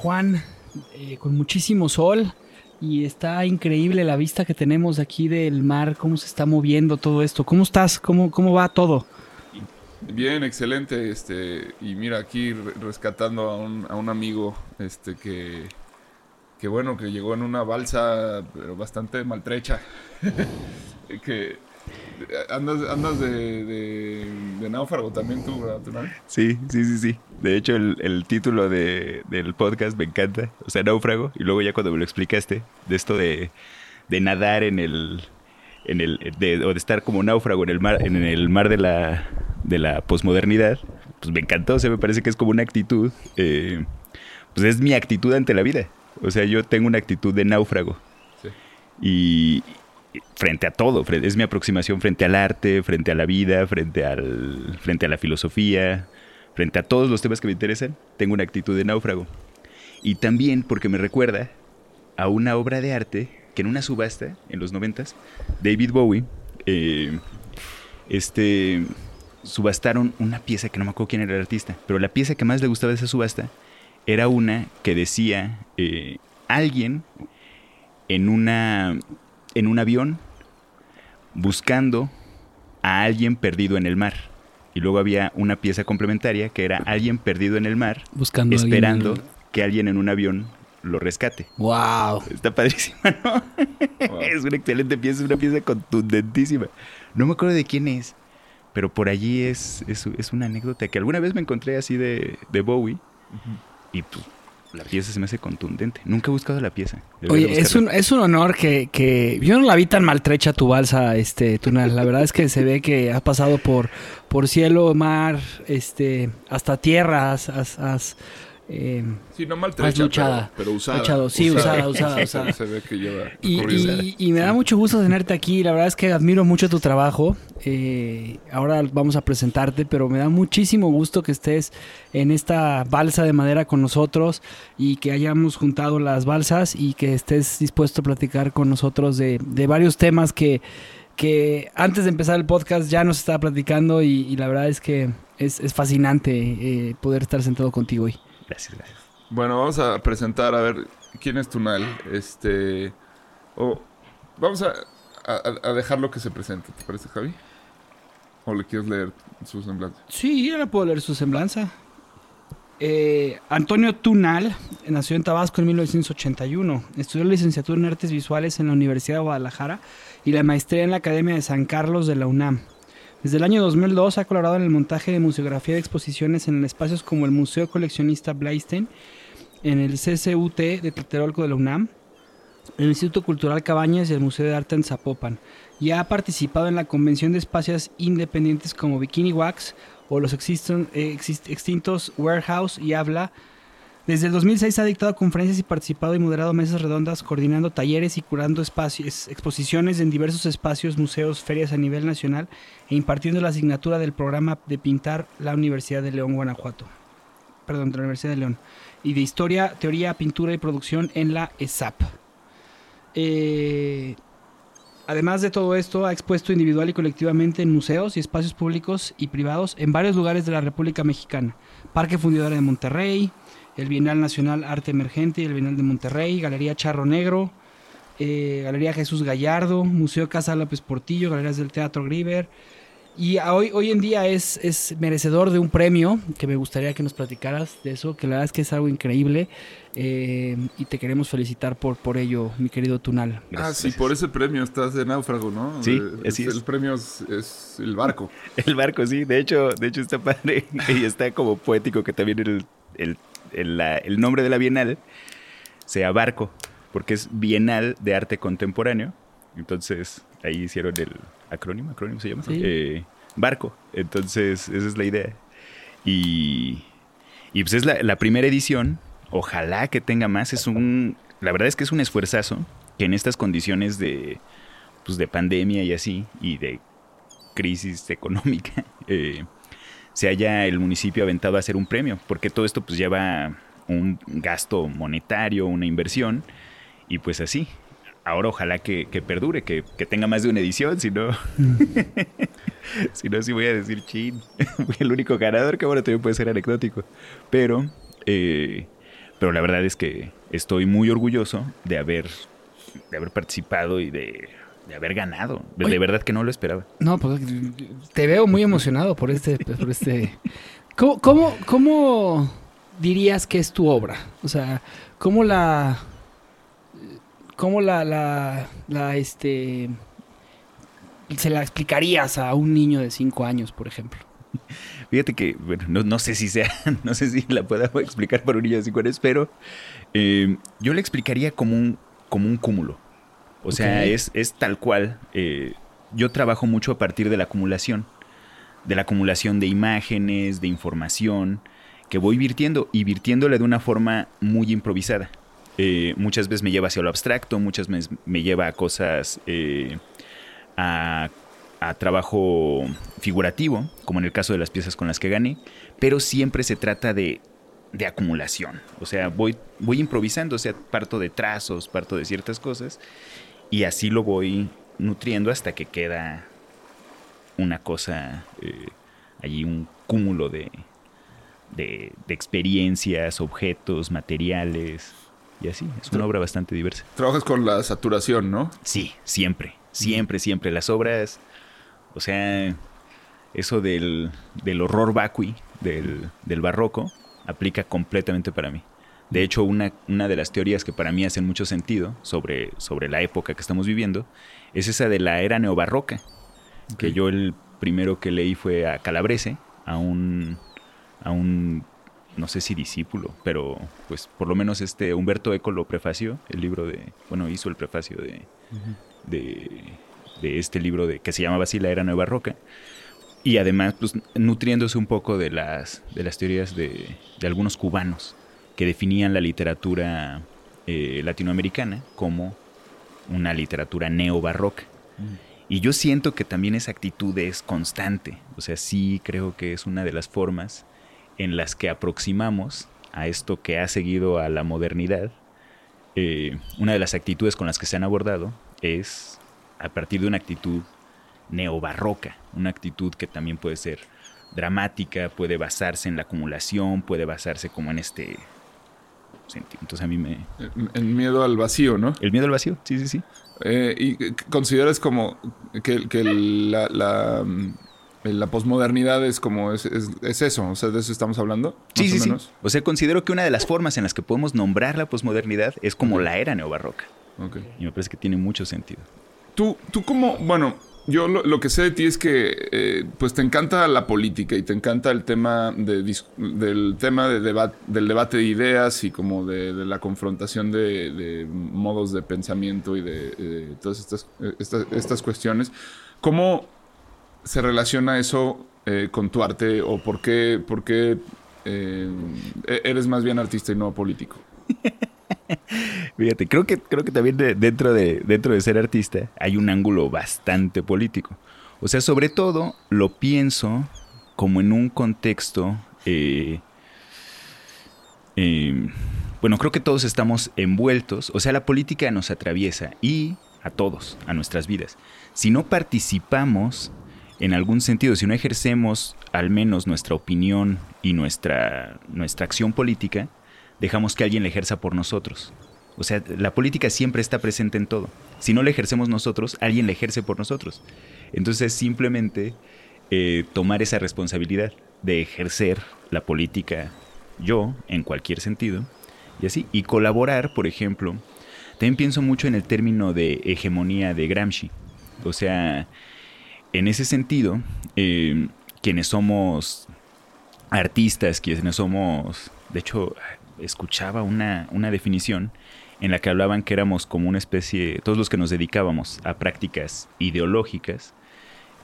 Juan, eh, con muchísimo sol y está increíble la vista que tenemos aquí del mar, cómo se está moviendo todo esto. ¿Cómo estás? ¿Cómo, cómo va todo? Bien, excelente. Este, y mira, aquí re- rescatando a un, a un amigo este, que, que, bueno, que llegó en una balsa, pero bastante maltrecha. que andas, andas de, de, de náufrago también tú, ¿verdad? Sí, sí, sí, sí. De hecho, el, el título de- del podcast me encanta. O sea, náufrago. Y luego ya cuando me lo explicaste, de esto de, de nadar en el... En el de, o de estar como náufrago en el mar, en el mar de la, de la posmodernidad, pues me encantó. O sea, me parece que es como una actitud. eh, pues es mi actitud ante la vida. O sea, yo tengo una actitud de náufrago. Sí. Y frente a todo, es mi aproximación frente al arte, frente a la vida, frente a la filosofía, frente a todos los temas que me interesan, tengo una actitud de náufrago. Y también porque me recuerda a una obra de arte que en una subasta en los noventas, David Bowie, eh, este, subastaron una pieza que no me acuerdo quién era el artista, pero la pieza que más le gustaba de esa subasta era una que decía eh, alguien en una en un avión buscando a alguien perdido en el mar. Y luego había una pieza complementaria que era alguien perdido en el mar Buscando alguien esperando el- que alguien en un avión lo rescate. ¡Wow! Está padrísima, ¿no? Es una excelente pieza, es una pieza contundentísima. No me acuerdo de quién es, pero por allí es, es, es una anécdota que alguna vez me encontré así de, de Bowie y pues la pieza se me hace contundente. Nunca he buscado la pieza. Debería Oye, es un, es un honor que, que... Yo no la vi tan maltrecha tu balsa, este, Tunal. La verdad es que se ve que has pasado por, por cielo, mar, este, hasta tierra, has... has- has, eh, Sí, no Más maltrecha, luchada. pero, pero usada. Luchado, sí, usada, usada, usada. Se ve que lleva Y, recorrido. y- y me da mucho gusto tenerte aquí. La verdad es que admiro mucho tu trabajo. Eh, ahora vamos a presentarte, pero me da muchísimo gusto que estés en esta balsa de madera con nosotros y que hayamos juntado las balsas y que estés dispuesto a platicar con nosotros de, de varios temas que, que antes de empezar el podcast ya nos estaba platicando y, y la verdad es que es, es fascinante eh, poder estar sentado contigo hoy. Gracias, gracias. Bueno, vamos a presentar a ver quién es Tunal. Este. o vamos a, a, a dejarlo que se presente, ¿te parece, Javi? ¿O le quieres leer su semblanza? Sí, yo le puedo leer su semblanza. Eh, Antonio Tunal nació en Tabasco en 1981. Estudió la licenciatura en Artes Visuales en la Universidad de Guadalajara y la maestría en la Academia de San Carlos de la UNAM. Desde el año 2002 ha colaborado en el montaje de museografía de exposiciones en espacios como el Museo Coleccionista Blaisten, en el CCUT de Tlatelolco de la UNAM, el Instituto Cultural Cabañas y el Museo de Arte en Zapopan. Y ha participado en la convención de espacios independientes como Bikini Wax o los extintos Warehouse y Habla Desde el 2006 ha dictado conferencias y participado y moderado mesas redondas, coordinando talleres y curando espacios, exposiciones en diversos espacios, museos, ferias a nivel nacional e impartiendo la asignatura del programa de pintar la Universidad de León, Guanajuato. Perdón, la Universidad de León. Y de Historia, Teoría, Pintura y Producción en la ESAP. Eh, además de todo esto, ha expuesto individual y colectivamente en museos y espacios públicos y privados en varios lugares de la República Mexicana. Parque Fundidora de Monterrey, el Bienal Nacional Arte Emergente y el Bienal de Monterrey, Galería Charro Negro, eh, Galería Jesús Gallardo, Museo Casa López Portillo, Galerías del Teatro Griver. Y hoy, hoy en día es, es merecedor de un premio, que me gustaría que nos platicaras de eso, que la verdad es que es algo increíble. eh, y te queremos felicitar por, por ello, mi querido Tunal. Ah, sí, gracias. por ese premio estás de náufrago, ¿no? Sí, Eh, es. El premio es, es el barco. El barco, sí. De hecho, de hecho está padre y está como poético que también el, el, el, la- el nombre de la Bienal sea barco, porque es Bienal de Arte Contemporáneo. Entonces, ahí hicieron el acrónimo, acrónimo se llama. Sí. Eh, barco. Entonces, esa es la idea. Y, y pues es la, la primera edición. Ojalá que tenga más. Es un. La verdad es que es un esfuerzazo que en estas condiciones de. Pues de pandemia y así. Y de crisis económica. eh, se haya el municipio aventado a hacer un premio. Porque todo esto pues lleva un gasto monetario, una inversión. Y pues así. Ahora ojalá que, que perdure, que, que tenga más de una edición, si no. si no, sí voy a decir chin. El único ganador, que bueno, también puede ser anecdótico. Pero, eh, pero la verdad es que estoy muy orgulloso de haber, de haber participado y de, de haber ganado. De, Oye. de verdad que no lo esperaba. No, pues te veo muy emocionado por este. Por este... ¿Cómo, cómo, cómo dirías que es tu obra? O sea, ¿cómo la. ¿Cómo la, la, la, este. se la explicarías a un niño de 5 años, por ejemplo? Fíjate que, bueno, no, no sé si sea, no sé si la pueda explicar para un niño de 5 años, pero eh, yo le explicaría como un, como un cúmulo. O sea, es, es tal cual. eh, yo trabajo mucho a partir de la acumulación, de la acumulación de imágenes, de información, que voy virtiendo y virtiéndola de una forma muy improvisada. Eh, muchas veces me lleva hacia lo abstracto, muchas veces me lleva a cosas, eh, a, a trabajo figurativo, como en el caso de las piezas con las que gané, pero siempre se trata de, de acumulación. O sea, voy, voy improvisando, o sea, parto de trazos, parto de ciertas cosas, y así lo voy nutriendo hasta que queda una cosa, eh, allí un cúmulo de, de, de experiencias, objetos, materiales, y así. Es una obra bastante diversa. Trabajas con la saturación, ¿no? Sí, siempre, siempre, siempre. Las obras, o sea, eso del, del horror vacui, del, del barroco, aplica completamente para mí. De hecho, una, una de las teorías que para mí hacen mucho sentido sobre, sobre la época que estamos viviendo es esa de la era neobarroca. Que yo el primero que leí fue a Calabrese, a un, a un, no sé si discípulo, pero pues por lo menos este Humberto Eco lo prefació, el libro de, bueno, hizo el prefacio de, de, de este libro de, que se llamaba así La Era Nueva Roca. Y además, pues, nutriéndose un poco de las, de las teorías de, de algunos cubanos que definían la literatura eh, latinoamericana como una literatura neobarroca. Y yo siento que también esa actitud es constante. O sea, sí creo que es una de las formas en las que aproximamos a esto que ha seguido a la modernidad. Eh, una de las actitudes con las que se han abordado es a partir de una actitud neobarroca, una actitud que también puede ser dramática, puede basarse en la acumulación, puede basarse como en este Entonces a mí me... En miedo al vacío, ¿no? El miedo al vacío, sí, sí, sí. Eh, ¿Y consideras como que, que la, la, mm, la posmodernidad es como es, es- es eso? O sea, ¿de eso estamos hablando? Sí, más sí, o sí. menos? O sea, considero que una de las formas en las que podemos nombrar la posmodernidad es como la era neobarroca. Ok. Y me parece que tiene mucho sentido. Tú, tú como, bueno, yo lo, que sé de ti es que eh, pues te encanta la política y te encanta el tema de del tema de deba- del debate de ideas y como de, la confrontación de, modos de pensamiento y de eh, todas estas, eh, estas, cuestiones. ¿Cómo se relaciona eso eh, con tu arte o por qué, por qué e- eres más bien artista y no político. Fíjate, creo que, creo que también de- dentro, de, dentro de ser artista hay un ángulo bastante político. O sea, sobre todo lo pienso como en un contexto... eh, eh, bueno, creo que todos estamos envueltos. O sea, la política nos atraviesa y a todos, a nuestras vidas. Si no participamos en algún sentido, si no ejercemos al menos nuestra opinión y nuestra, nuestra acción política, dejamos que alguien la ejerza por nosotros. O sea, la política siempre está presente en todo. Si no la ejercemos nosotros, alguien la ejerce por nosotros. Entonces, simplemente eh, tomar esa responsabilidad de ejercer la política yo, en cualquier sentido, y así. Y colaborar, por ejemplo, también pienso mucho en el término de hegemonía de Gramsci. O sea, en ese sentido, eh, quienes somos artistas, quienes somos, de hecho, escuchaba una, una definición en la que hablaban que éramos como una especie, todos los que nos dedicábamos a prácticas ideológicas,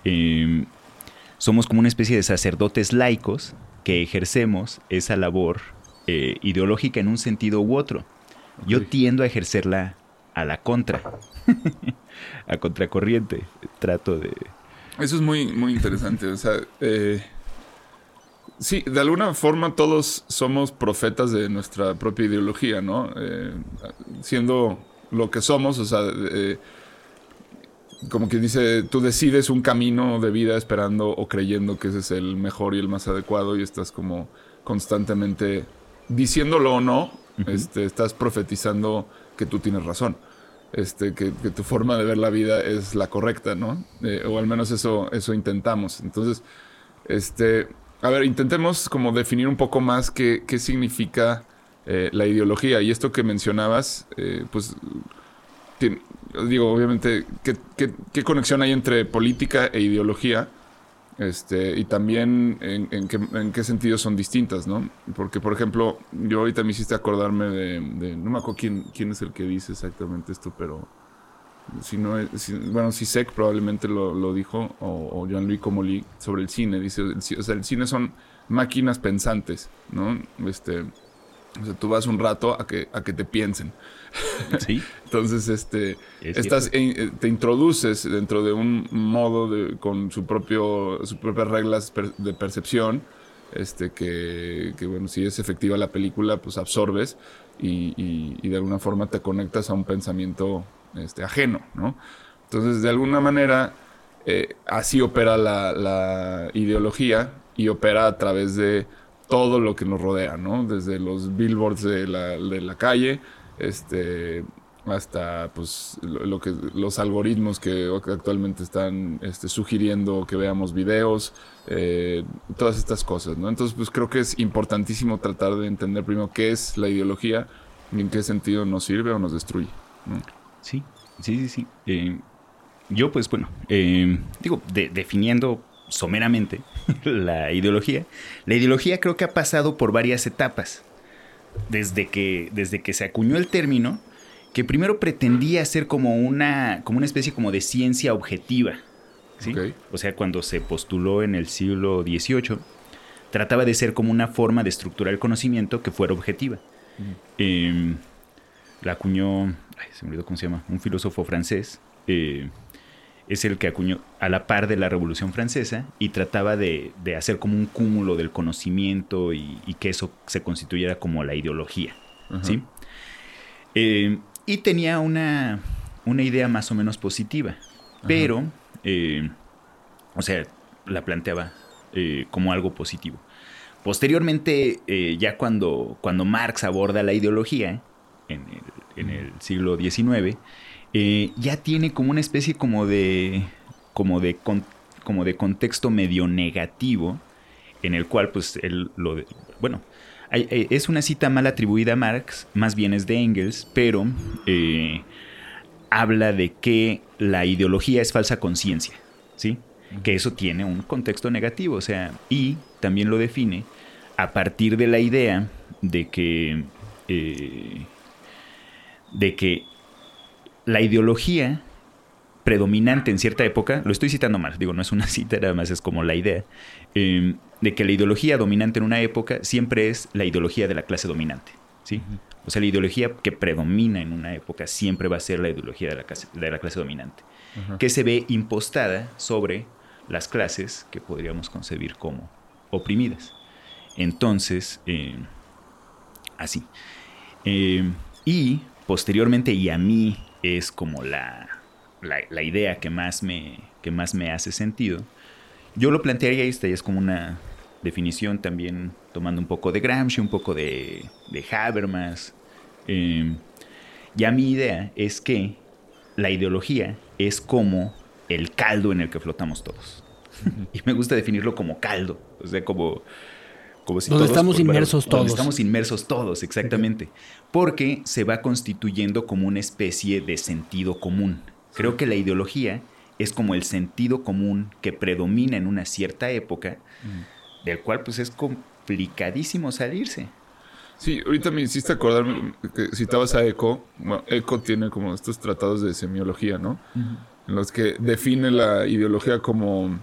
eh, somos como una especie de sacerdotes laicos que ejercemos esa labor eh, ideológica en un sentido u otro. Yo tiendo a ejercerla a la contra, a contracorriente. Trato de... Eso es muy, muy interesante. O sea, eh, sí, de alguna forma todos somos profetas de nuestra propia ideología, ¿no? Eh, siendo lo que somos, o sea, eh, como que dice, tú decides un camino de vida esperando o creyendo que ese es el mejor y el más adecuado y estás como constantemente diciéndolo o no, este, estás profetizando que tú tienes razón. Este, que, que tu forma de ver la vida es la correcta, ¿no? Eh, o al menos eso, eso intentamos. Entonces, este, a ver, intentemos como definir un poco más qué, qué significa eh, la ideología. Y esto que mencionabas, eh, pues, digo, obviamente, ¿qué, qué, qué conexión hay entre política e ideología? Este, y también en, en qué, en qué sentido son distintas, ¿no? Porque, por ejemplo, yo ahorita me hiciste acordarme de, de- no me acuerdo quién, quién es el que dice exactamente esto, pero si no es, si- bueno, Sisek probablemente lo, lo dijo, o, o Jean-Louis Comolli, sobre el cine, dice, el o sea, el cine son máquinas pensantes, ¿no? Este, o sea, tú vas un rato a que, a que te piensen. Sí, Entonces, este, Es estás, cierto. eh, te introduces dentro de un modo de, con su propio, sus propias reglas per- de percepción, este, que, que, bueno, si es efectiva la película, pues absorbes y, y- y de alguna forma te conectas a un pensamiento este, ajeno, ¿no? Entonces, de alguna manera, eh, así opera la, la ideología y opera a través de todo lo que nos rodea, ¿no? Desde los billboards de la, de la calle, este, hasta pues lo, que los algoritmos que actualmente están este, sugiriendo que veamos videos, eh, todas estas cosas, ¿no? Entonces, pues creo que es importantísimo tratar de entender primero qué es la ideología y en qué sentido nos sirve o nos destruye. ¿no? Sí, sí, sí, sí. Eh, yo, pues bueno, eh, digo, de- definiendo someramente la ideología, la ideología creo que ha pasado por varias etapas. Desde que, desde que se acuñó el término, que primero pretendía ser como una, como una especie como de ciencia objetiva. ¿sí? O sea, cuando se postuló en el siglo XVIII, trataba de ser como una forma de estructurar el conocimiento que fuera objetiva. Eh, la acuñó, ay, se me olvidó cómo se llama, un filósofo francés, eh, es el que acuñó a la par de la Revolución Francesa y trataba de, de hacer como un cúmulo del conocimiento y, y que eso se constituyera como la ideología. ¿sí? Eh, y tenía una, una idea más o menos positiva, pero, eh, o sea, la planteaba como algo positivo. Posteriormente, ya cuando, cuando Marx aborda la ideología en el, siglo XIX, eh, ya tiene como una especie como de, como de, como de contexto medio negativo, en el cual pues él lo... bueno, eh, es una cita mal atribuida a Marx, más bien es de Engels, pero eh, habla de que la ideología es falsa conciencia, ¿sí? Que eso tiene un contexto negativo, o sea, y también lo define a partir de la idea de que, de que la ideología predominante en cierta época, lo estoy citando mal, digo, no es una cita, nada más es como la idea, eh, de que la ideología dominante en una época siempre es la ideología de la clase dominante. ¿sí? O sea, la ideología que predomina en una época siempre va a ser la ideología de la clase, de la clase dominante, que se ve impostada sobre las clases que podríamos concebir como oprimidas. Entonces, eh, así. Eh, y posteriormente, y a mí es como la, la, idea que más, me, que más me hace sentido, yo lo plantearía, y esta ya es como una definición también tomando un poco de Gramsci, un poco de, de Habermas. Eh, ya mi idea es que la ideología es como el caldo en el que flotamos todos. y me gusta definirlo como caldo, o sea, como... como si donde estamos inmersos todos. estamos inmersos todos, exactamente. Porque se va constituyendo como una especie de sentido común. Creo que la ideología es como el sentido común que predomina en una cierta época, del cual pues es complicadísimo salirse. Sí, ahorita me hiciste acordar que citabas a Eco. Bueno, Eco tiene como estos tratados de semiología, ¿no? En los que define la ideología como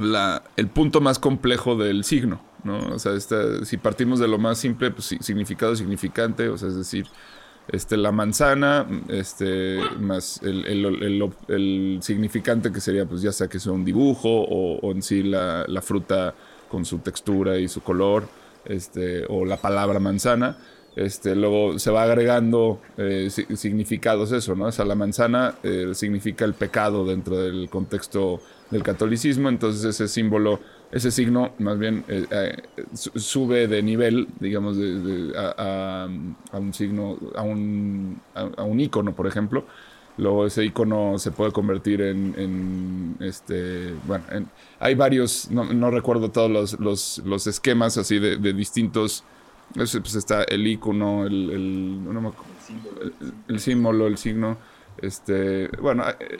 la, el punto más complejo del signo, ¿no? O sea, si partimos de lo más simple, pues significado significante, o sea, es decir, este, la manzana, este, más el, el, el, significante que sería, pues ya sea que sea un dibujo o, en sí la, la, fruta con su textura y su color, este, o la palabra manzana. Este, luego se va agregando eh, significados eso, ¿no? O sea, la manzana eh, significa el pecado dentro del contexto del catolicismo, entonces ese símbolo, ese signo más bien eh, eh, sube de nivel, digamos, a, un signo, a un, a, un icono, por ejemplo. Luego ese icono se puede convertir en, este, bueno, hay varios, no, recuerdo todos los, los, esquemas así de, distintos, pues está el icono, el, el, el, símbolo, el signo, este, bueno, eh,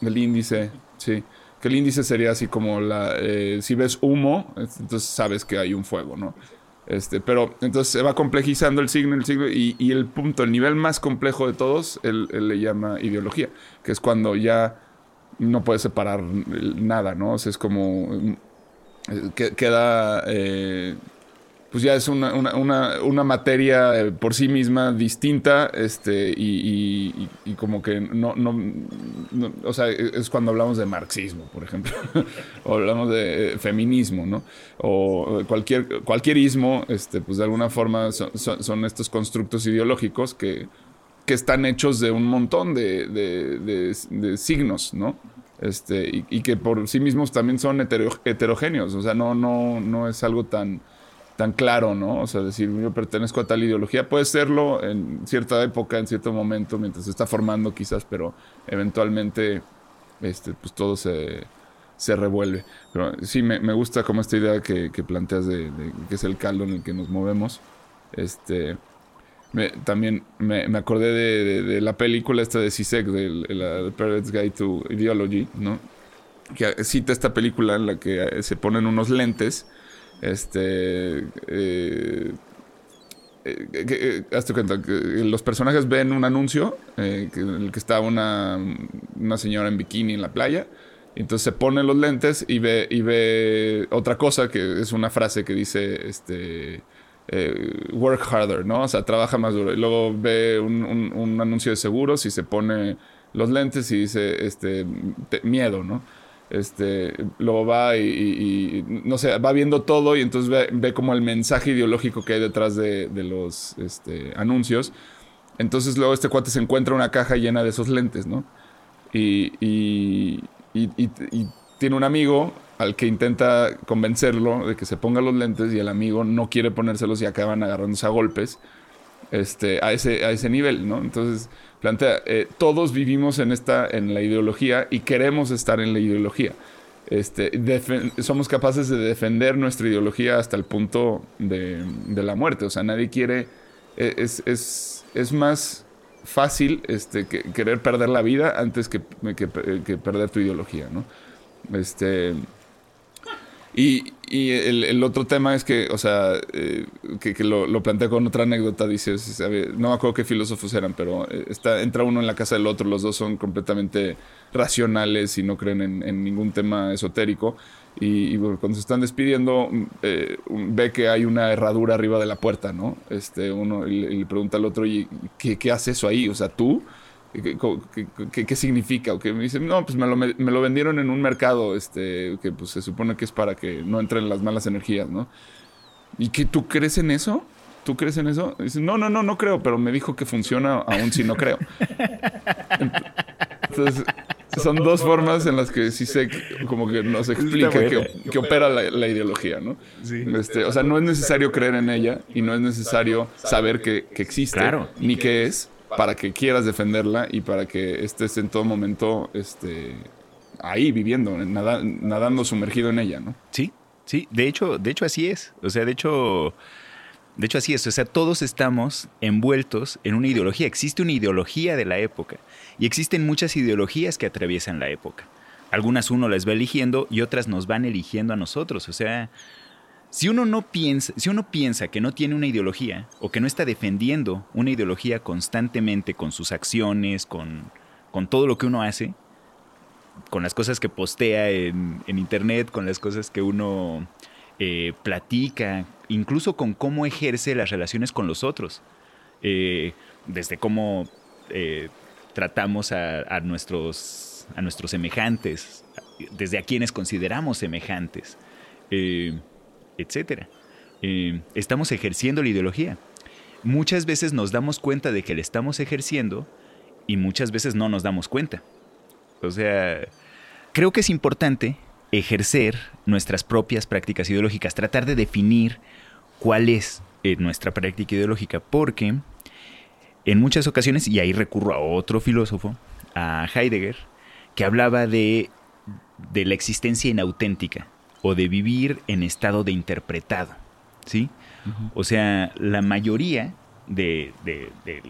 el índice, sí. Que el índice sería así como la. Eh, si ves humo, entonces sabes que hay un fuego, ¿no? Este, pero entonces se va complejizando el signo, el signo, y, y el punto, el nivel más complejo de todos, él, le llama ideología, que es cuando ya no puedes separar nada, ¿no? O sea, es como. Eh, queda. Eh, pues ya es una, una, una, materia eh, por sí misma distinta, este, y, y, como que no, no, o sea, e, es cuando hablamos de marxismo, por ejemplo, o hablamos de eh, feminismo, ¿no? O cualquier, cualquier ismo, este, pues de alguna forma son, estos constructos ideológicos que, que, están hechos de un montón de, de, signos, ¿no? Este, y, que por sí mismos también son heterogéneos, o sea, no, no, no es algo tan tan claro, ¿no? O sea, decir, yo pertenezco a tal ideología, puede serlo en cierta época, en cierto momento, mientras se está formando quizás, pero eventualmente, este, pues todo se, se revuelve. Pero sí, me, me, gusta como esta idea que, planteas de, que es el caldo en el que nos movemos. Este, también me, me acordé de, de, la película esta de Sisek, de, The Parents Guide to Ideology, ¿no? Que cita esta película en la que se ponen unos lentes este. Eh, eh, eh, hazte cuenta que los personajes ven un anuncio en el que está una, una señora en bikini en la playa. Y entonces se pone los lentes y ve, y ve otra cosa que es una frase que dice este, work harder, ¿no? O sea, trabaja más duro. Y luego ve un, un, anuncio de seguros y se pone los lentes y dice este, miedo, ¿no? Este, luego va y, no sé, va viendo todo y entonces ve, como el mensaje ideológico que hay detrás de, los este, anuncios. Entonces luego este cuate se encuentra una caja llena de esos lentes, ¿no? Y, y, tiene un amigo al que intenta convencerlo de que se ponga los lentes y el amigo no quiere ponérselos y acaban agarrándose a golpes este, a, ese, a ese nivel, ¿no? Entonces plantea, eh, todos vivimos en, esta, en la ideología y queremos estar en la ideología. Este, somos capaces de defender nuestra ideología hasta el punto de, la muerte. O sea, nadie quiere... E, es, es, es más fácil este, que, querer perder la vida antes que, que, perder tu ideología, ¿no? Este... Y, y el, el otro tema es que, o sea, eh, que, que lo, lo plantea con otra anécdota, dice, no me acuerdo qué filósofos eran, pero eh, entra uno en la casa del otro, los dos son completamente racionales y no creen en, en ningún tema esotérico. Y, cuando se están despidiendo, mm, eh, ve que hay una herradura arriba de la puerta, ¿no? Este, uno le, le pregunta al otro, ¿y qué, qué hace eso ahí? O sea, tú. ¿Qué, qué- qué- qué significa? O que me dice, no, pues me lo, me lo vendieron en un mercado, este, que pues se supone que es para que no entren las malas energías, ¿no? ¿Y que tú crees en eso? ¿Tú crees en eso? Dice, no, no, no, no creo, pero me dijo que funciona aún si no creo. Entonces, son dos formas en las que sí sé, que- como que nos explica que, que opera la, la ideología, ¿no? Este, o sea, no es necesario creer en ella y no es necesario saber que, que existe Claro. ni qué es para que quieras defenderla y para que estés en todo momento este, ahí viviendo, nada- nadando sumergido en ella, ¿no? Sí, sí, de hecho, de hecho así es. O sea, de hecho, de hecho así es. O sea, todos estamos envueltos en una ideología. Existe una ideología de la época y existen muchas ideologías que atraviesan la época. Algunas uno las va eligiendo y otras nos van eligiendo a nosotros. O sea, si uno no piensa, si uno piensa que no tiene una ideología o que no está defendiendo una ideología constantemente con sus acciones, con, con todo lo que uno hace, con las cosas que postea en, en internet, con las cosas que uno eh, platica, incluso con cómo ejerce las relaciones con los otros. Eh, desde cómo eh, tratamos a, a nuestros, a nuestros semejantes, desde a quienes consideramos semejantes, etcétera. Eh, estamos ejerciendo la ideología. Muchas veces nos damos cuenta de que la estamos ejerciendo y muchas veces no nos damos cuenta. O sea, creo que es importante ejercer nuestras propias prácticas ideológicas, tratar de definir cuál es eh, nuestra práctica ideológica, porque en muchas ocasiones, y ahí recurro a otro filósofo, a Heidegger, que hablaba de, de la existencia inauténtica o de vivir en estado de interpretado, ¿sí? O sea, la mayoría de, de- de-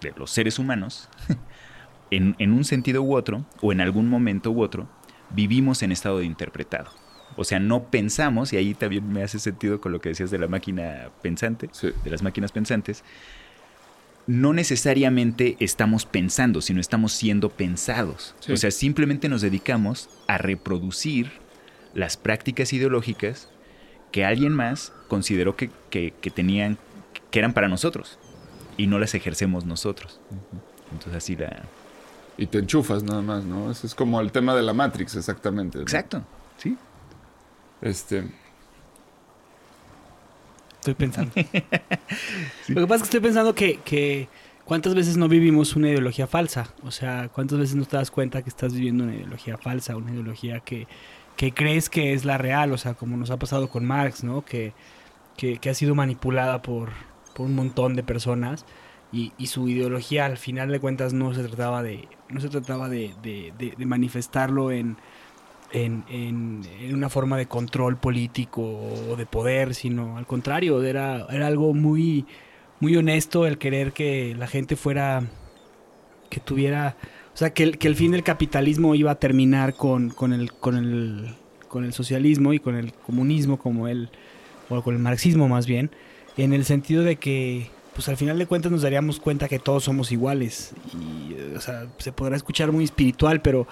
de los seres humanos, en, en un sentido u otro, o en algún momento u otro, vivimos en estado de interpretado. O sea, no pensamos, y ahí también me hace sentido con lo que decías de la máquina pensante, Sí. de las máquinas pensantes, no necesariamente estamos pensando, sino estamos siendo pensados. Sí. O sea, simplemente nos dedicamos a reproducir las prácticas ideológicas que alguien más consideró que, que- que tenían, que eran para nosotros y no las ejercemos nosotros. Entonces así la... Y te enchufas nada más, ¿no? Ese es como el tema de la Matrix, exactamente. ¿no? Exacto, sí. Este, Estoy pensando. Lo que pasa es que estoy pensando que, que cuántas veces no vivimos una ideología falsa. O sea, cuántas veces no te das cuenta que estás viviendo una ideología falsa, una ideología que, que crees que es la real. O sea, como nos ha pasado con Marx, ¿no? Que, que, ha sido manipulada por, por un montón de personas. Y, y su ideología al final de cuentas no se trataba de, no se trataba de- de manifestarlo en, en, en- en una forma de control político o de poder, sino al contrario, era, era algo muy, muy honesto el querer que la gente fuera, que tuviera, o sea, que el, que el fin del capitalismo iba a terminar con, con, el, con, el, con el socialismo y con el comunismo como él, o con el marxismo más bien, en el sentido de que pues al final de cuentas nos daríamos cuenta que todos somos iguales. Y eh, o sea se podrá escuchar muy espiritual pero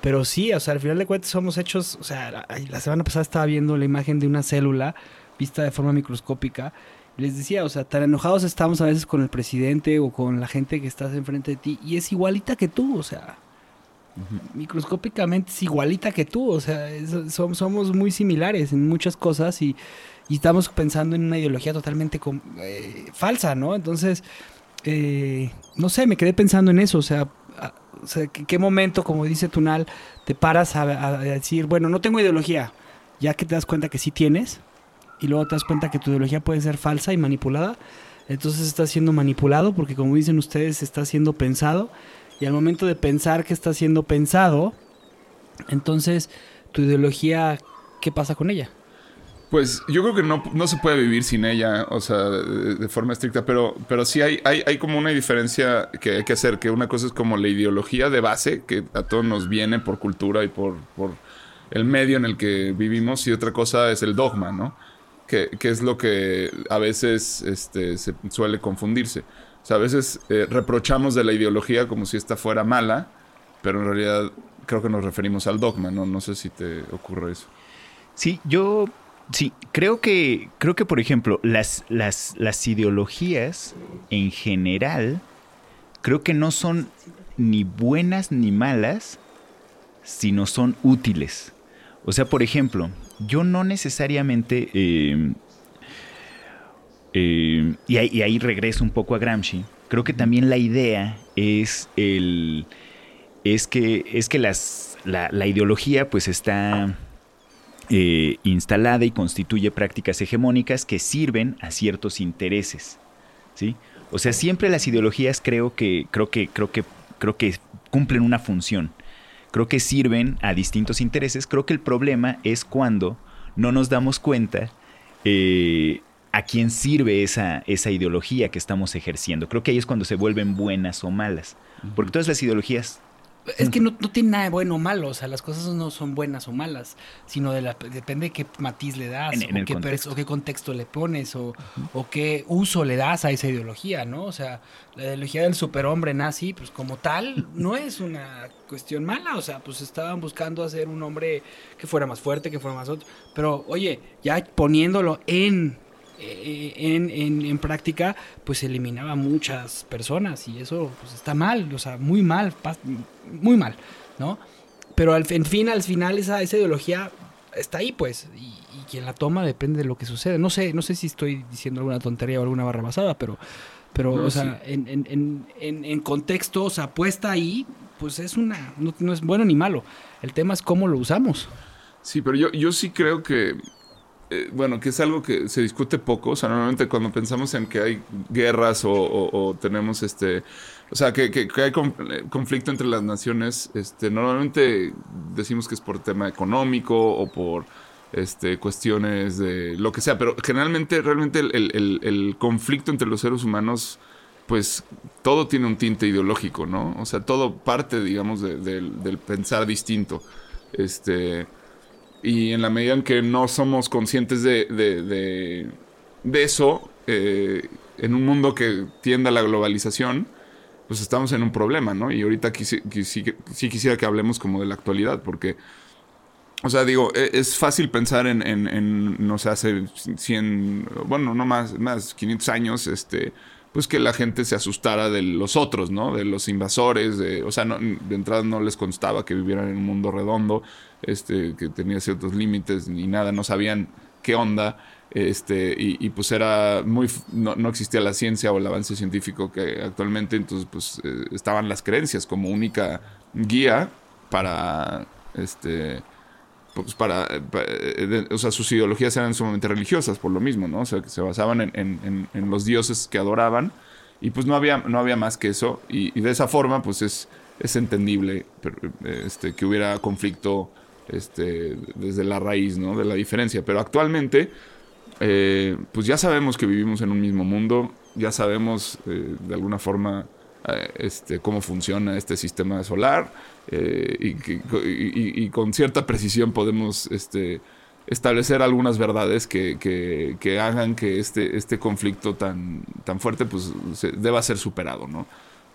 pero sí o sea al final de cuentas somos hechos o sea la, semana pasada estaba viendo la imagen de una célula vista de forma microscópica les decía o sea tan enojados estamos a veces con el presidente o con la gente que estás enfrente de ti y es igualita que tú o sea microscópicamente es igualita que tú, o sea, es- somos muy similares en muchas cosas y, y estamos pensando en una ideología totalmente eh, falsa, ¿no? Entonces, eh, no sé, me quedé pensando en eso, o sea, a- o sea, ¿qué, qué momento, como dice Tunal, te paras a, a decir, bueno, no tengo ideología, ya que te das cuenta que sí tienes, y luego te das cuenta que tu ideología puede ser falsa y manipulada, entonces estás siendo manipulado porque como dicen ustedes, está siendo pensado, y al momento de pensar que está siendo pensado, entonces tu ideología, ¿qué pasa con ella? Pues yo creo que no, no se puede vivir sin ella, o sea, de, de forma estricta, pero, pero sí hay, hay, hay como una diferencia que hay que hacer, que una cosa es como la ideología de base, que a todos nos viene por cultura y por, por el medio en el que vivimos y otra cosa es el dogma, ¿no? Que, que es lo que a veces este, se suele confundirse. O sea, a veces eh, reprochamos de la ideología como si esta fuera mala, pero en realidad creo que nos referimos al dogma, ¿no? No sé si te ocurre eso. Sí, yo sí, creo que, creo que por ejemplo, las, las, las ideologías en general, creo que no son ni buenas ni malas, sino son útiles. O sea, por ejemplo, yo no necesariamente... eh, eh, y, ahí, y ahí regreso un poco a Gramsci. Creo que también la idea es el es que es que las, la, la ideología pues está eh, instalada y constituye prácticas hegemónicas que sirven a ciertos intereses, ¿sí? O sea, siempre las ideologías creo que creo que creo que creo que cumplen una función. Creo que sirven a distintos intereses. Creo que el problema es cuando no nos damos cuenta eh, a quién sirve esa, esa ideología que estamos ejerciendo. Creo que ahí es cuando se vuelven buenas o malas. Porque todas las ideologías Es que no, no tiene nada de bueno o malo, o sea, las cosas no son buenas o malas, sino de la, depende de qué matiz le das, En- en o, el qué pers- contexto. o qué contexto le pones, o, o qué uso le das a esa ideología, ¿no? O sea, la ideología del superhombre nazi, pues como tal, no es una cuestión mala, o sea, pues estaban buscando hacer un hombre que fuera más fuerte, que fuera más otro, pero oye, ya poniéndolo en... eh, En, en- en práctica, pues eliminaba muchas personas y eso pues está mal, o sea, muy mal, muy mal, ¿no? Pero al en fin, al final esa, esa ideología está ahí, pues, y, y quien la toma depende de lo que sucede. No sé, no sé si estoy diciendo alguna tontería o alguna barra basada, pero, pero No, o sea, en, en, en, en, en contexto, o sea, puesta ahí, pues es una, no, no es bueno ni malo. El tema es cómo lo usamos. Sí, pero yo, yo sí creo que, eh, bueno, que es algo que se discute poco. O sea, normalmente cuando pensamos en que hay guerras o, tenemos este, o sea, que, que- que hay con- conflicto entre las naciones, este, normalmente decimos que es por tema económico o por este, cuestiones de lo que sea, pero generalmente, realmente el, conflicto entre los seres humanos pues todo tiene un tinte ideológico, ¿no? O sea, todo parte, digamos, de- del pensar distinto. Este, y en la medida en que no somos conscientes de, de- de- eso, eh, en un mundo que tiende a la globalización, pues estamos en un problema, ¿no? Y ahorita quisi- sí quisiera que hablemos como de la actualidad, porque, o sea, digo, e- es fácil pensar en, en- en, no sé, hace 100, bueno, no más, más 500 años, este, pues que la gente se asustara de los otros, ¿no? De los invasores, de, o sea, no- de entrada no les constaba que vivieran en un mundo redondo, este, que tenía ciertos límites ni nada, no sabían qué onda, este, y, y, pues era muy, no existía la ciencia o el avance científico que actualmente, entonces pues eh, estaban las creencias como única guía para, este, pues eh, o sea, sus ideologías eran sumamente religiosas por lo mismo, ¿no? O sea, que se basaban en, los dioses que adoraban y pues no había, no había más que eso y, de esa forma pues es, es entendible eh, este, que hubiera conflicto este, desde la raíz, ¿no? De la diferencia, pero actualmente eh, pues ya sabemos que vivimos en un mismo mundo, ya sabemos de alguna forma este, cómo funciona este sistema solar eh, y, con cierta precisión podemos este, establecer algunas verdades que, hagan que este, este conflicto tan, fuerte pues, deba ser superado, ¿no?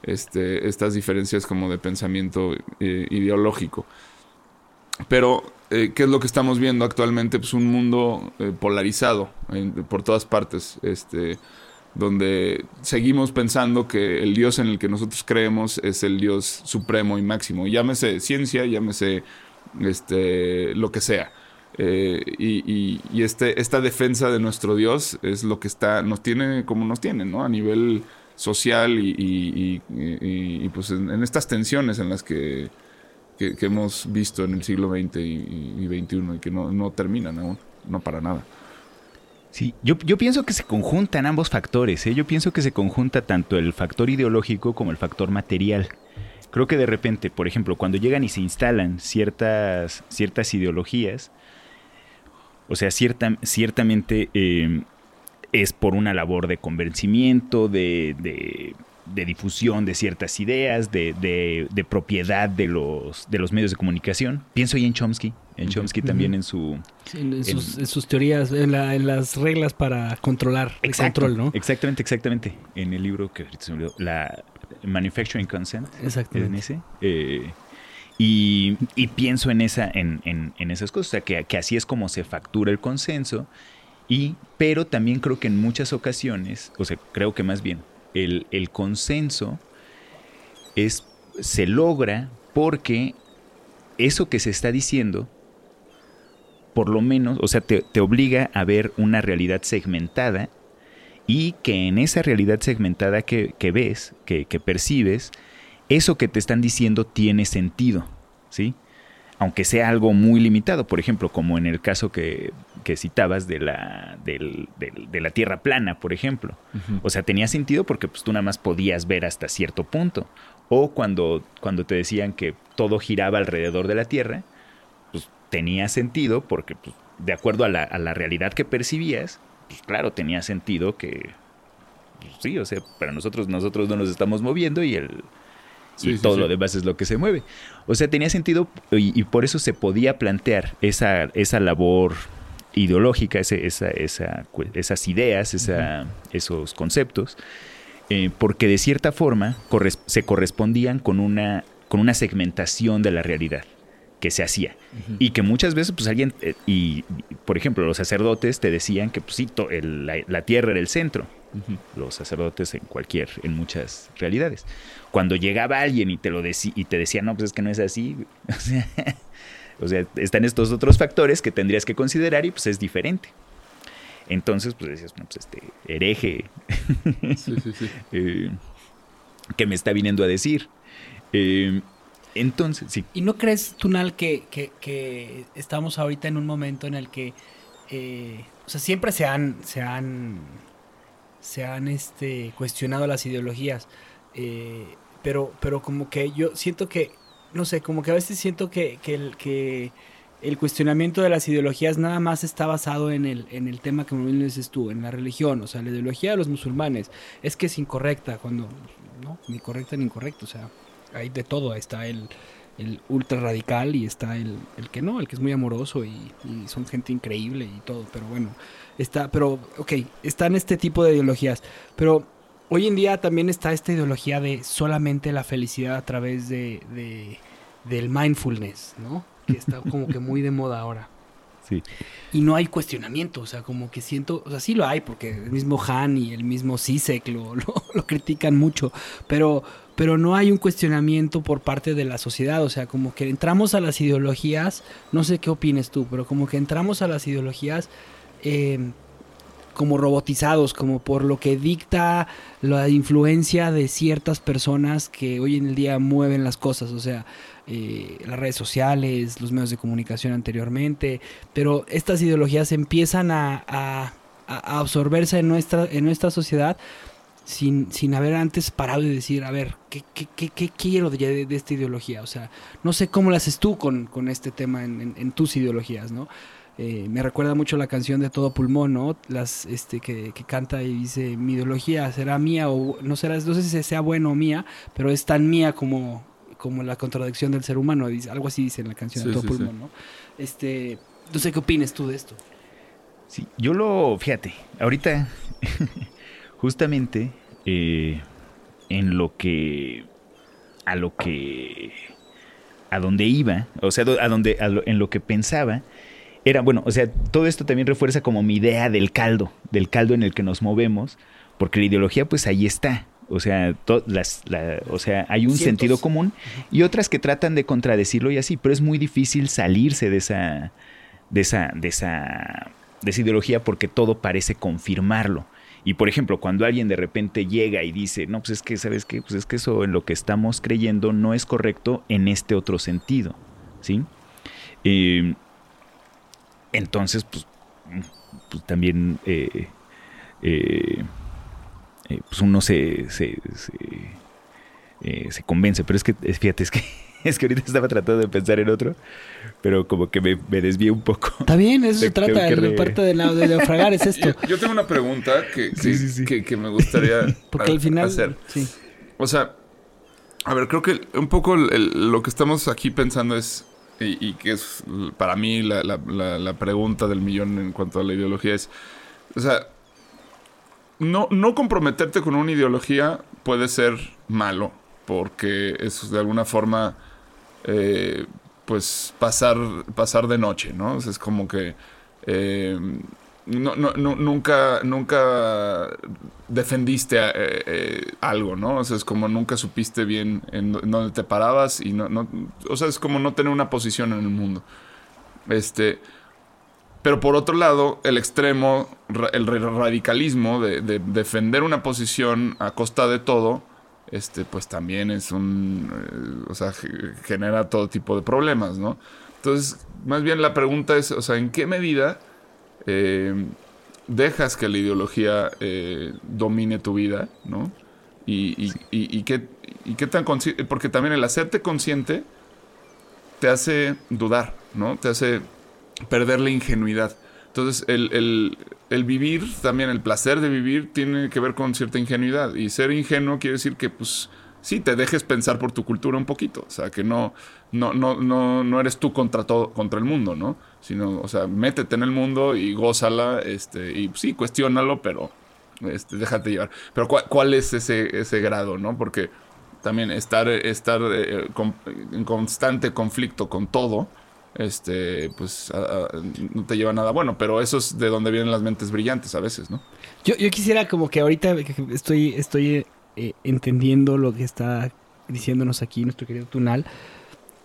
Este, estas diferencias como de pensamiento eh, ideológico. Pero, eh, ¿qué es lo que estamos viendo actualmente? Pues un mundo polarizado por todas partes, donde seguimos pensando que el Dios en el que nosotros creemos es el Dios supremo y máximo. Llámese ciencia, llámese este, lo que sea. Eh, y este, esta defensa de nuestro Dios es lo que está, nos tiene como nos tiene, ¿no? A nivel social y, pues en, estas tensiones en las que, que, hemos visto en el siglo XX y, y XXI y que no, no terminan aún, no para nada. Sí, yo, yo pienso que se conjuntan ambos factores. ¿eh? Yo pienso que se conjunta tanto el factor ideológico como el factor material. Creo que de repente, por ejemplo, cuando llegan y se instalan ciertas, ciertas ideologías, o sea, cierta, ciertamente eh, es por una labor de convencimiento, de, de- difusión de ciertas ideas, de, de- de propiedad de los, de los medios de comunicación. Pienso ahí en Chomsky. En Chomsky también en su... Sí, en, sus, en sus teorías, en, la- en las reglas para controlar el Exacto, control, ¿no? Exactamente, exactamente. En el libro que ahorita se me olvidó, la Manufacturing Consent, en Exactamente. ese. eh, y, y pienso en, esa, en, en- en esas cosas, o sea, que, que así es como se factura el consenso. Y, pero también creo que en muchas ocasiones, o sea, creo que más bien, el, el consenso es, se logra porque eso que se está diciendo, por lo menos, o sea, te, te obliga a ver una realidad segmentada y que en esa realidad segmentada que, que ves, que, que percibes, eso que te están diciendo tiene sentido, ¿sí? Aunque sea algo muy limitado, por ejemplo, como en el caso que, que citabas de la, del- del- de la Tierra plana, por ejemplo. O sea, tenía sentido porque pues, tú nada más podías ver hasta cierto punto. O cuando, cuando te decían que todo giraba alrededor de la Tierra, tenía sentido porque pues, de acuerdo a la, a la realidad que percibías, pues claro, tenía sentido que... pues, sí, o sea, para nosotros, nosotros no nos estamos moviendo y el... Sí, y sí, todo sí. lo demás es lo que se mueve. O sea, tenía sentido y, y por eso se podía plantear esa, esa labor ideológica, ese- esa, esa cu- esas ideas, esa- esos conceptos, eh, porque de cierta forma corres- se correspondían con una, con una segmentación de la realidad que se hacía. Y que muchas veces, pues alguien, eh, y, por ejemplo, los sacerdotes te decían que pues, sí, el- la, la tierra era el centro. Los sacerdotes en cualquier, en muchas realidades. Cuando llegaba alguien y te lo decía, y te decía, no, pues es que no es así. O sea, o sea, están estos otros factores que tendrías que considerar y pues es diferente. Entonces, pues decías, no, pues este hereje, Sí, sí, sí. eh, que me está viniendo a decir. Eh, entonces, sí. ¿Y no crees, Tunal, que, que, que estamos ahorita en un momento en el que, eh, o sea, siempre se han, se han, se han este, cuestionado las ideologías, eh, pero, pero como que yo siento que, no sé, como que a veces siento que, que, el, que el cuestionamiento de las ideologías nada más está basado en el, en el tema que me dices tú, en la religión, o sea, la ideología de los musulmanes es que es incorrecta, cuando, no, ni correcta ni incorrecta, o sea, hay de todo, está el, el ultra radical y está el, el que no, el que es muy amoroso y, y son gente increíble y todo, pero bueno, está, pero, ok, están este tipo de ideologías, pero hoy en día también está esta ideología de solamente la felicidad a través de, de- del mindfulness, ¿no? Que está como que muy de moda ahora. Sí. Y no hay cuestionamiento, o sea, como que siento, o sea, sí lo hay, porque el mismo Han y el mismo Sisek lo, lo, lo critican mucho, pero, pero no hay un cuestionamiento por parte de la sociedad, o sea, como que entramos a las ideologías, no sé qué opines tú, pero como que entramos a las ideologías eh, como robotizados, como por lo que dicta la influencia de ciertas personas que hoy en el día mueven las cosas, o sea, eh, las redes sociales, los medios de comunicación anteriormente, pero estas ideologías empiezan a, a- absorberse en nuestra, en nuestra sociedad sin, sin haber antes parado y decir, a ver, ¿qué, qué, qué- qué quiero de, de esta ideología? O sea, no sé cómo lo haces tú con, con este tema en, en- en tus ideologías, ¿no? Eh, me recuerda mucho la canción de Todo Pulmón, ¿no? Las, este, que, que canta y dice, mi ideología será mía o no será, no sé si sea buena o mía, pero es tan mía como, como la contradicción del ser humano, dice, algo así dice en la canción de Todo sí, Pulmón, sí. ¿no? Este, no sé qué opinas tú de esto. Sí, yo lo, fíjate, ahorita justamente eh, en lo que, a lo que, a donde iba, o sea, a donde, a lo- en lo que pensaba, era, bueno, o sea, todo esto también refuerza como mi idea del caldo, del caldo en el que nos movemos, porque la ideología pues ahí está. O sea, to- las, la- o sea, hay un Cientos. sentido común y otras que tratan de contradecirlo y así, pero es muy difícil salirse de esa, de esa, de esa, de esa ideología porque todo parece confirmarlo. Y por ejemplo, cuando alguien de repente llega y dice, no, pues es que, ¿sabes qué? Pues es que eso en lo que estamos creyendo no es correcto en este otro sentido, ¿sí? Eh, entonces, pues, pues también eh, eh, eh, pues uno se, se, se, convence, pero es que, fíjate, es que, es que ahorita estaba tratando de pensar en otro, pero como que me, me desvié un poco. Está bien, eso se trata, que la re- parte de, la- de naufragar es esto. Yo, yo tengo una pregunta que, que, Sí, sí, sí. que- que me gustaría Porque al final, hacer. sí. O sea, a ver, creo que un poco el- el- lo que estamos aquí pensando es y, y que es para mí la, la- la- la pregunta del millón en cuanto a la ideología es, o sea, no, no comprometerte con una ideología puede ser malo, porque es de alguna forma, eh, pues, pasar, pasar de noche, ¿no? O sea, es como que... eh, no, nunca, nunca defendiste eh, algo, ¿no? O sea, es como nunca supiste bien en, dó- en dónde te parabas y no, no, o sea, es como no tener una posición en el mundo. Este, pero por otro lado, el extremo, el ra- radicalismo de defender una posición a costa de todo, este, pues también es un, eh, o sea, ge- genera todo tipo de problemas, ¿no? Entonces, más bien la pregunta es, o sea, ¿en qué medida eh, dejas que la ideología eh, domine tu vida, ¿no? Y, y, y- y qué, y qué tan consciente, porque también el hacerte consciente te hace dudar, ¿no? Te hace perder la ingenuidad. Entonces, el, el- el vivir, también el placer de vivir, tiene que ver con cierta ingenuidad. Y ser ingenuo quiere decir que, pues, sí, te dejes pensar por tu cultura un poquito. O sea, que no, no, no, no, no eres tú contra todo, contra el mundo, ¿no? Sino, o sea, métete en el mundo y gózala, este, y sí, cuestiónalo, pero este, déjate llevar. Pero ¿cuál, cuál es ese, ese grado, no? Porque también estar, estar eh, con- en constante conflicto con todo, este, pues no te lleva nada bueno. Pero eso es de donde vienen las mentes brillantes a veces, ¿no? Yo, yo quisiera como que ahorita estoy, estoy eh, entendiendo lo que está diciéndonos aquí nuestro querido Tunal.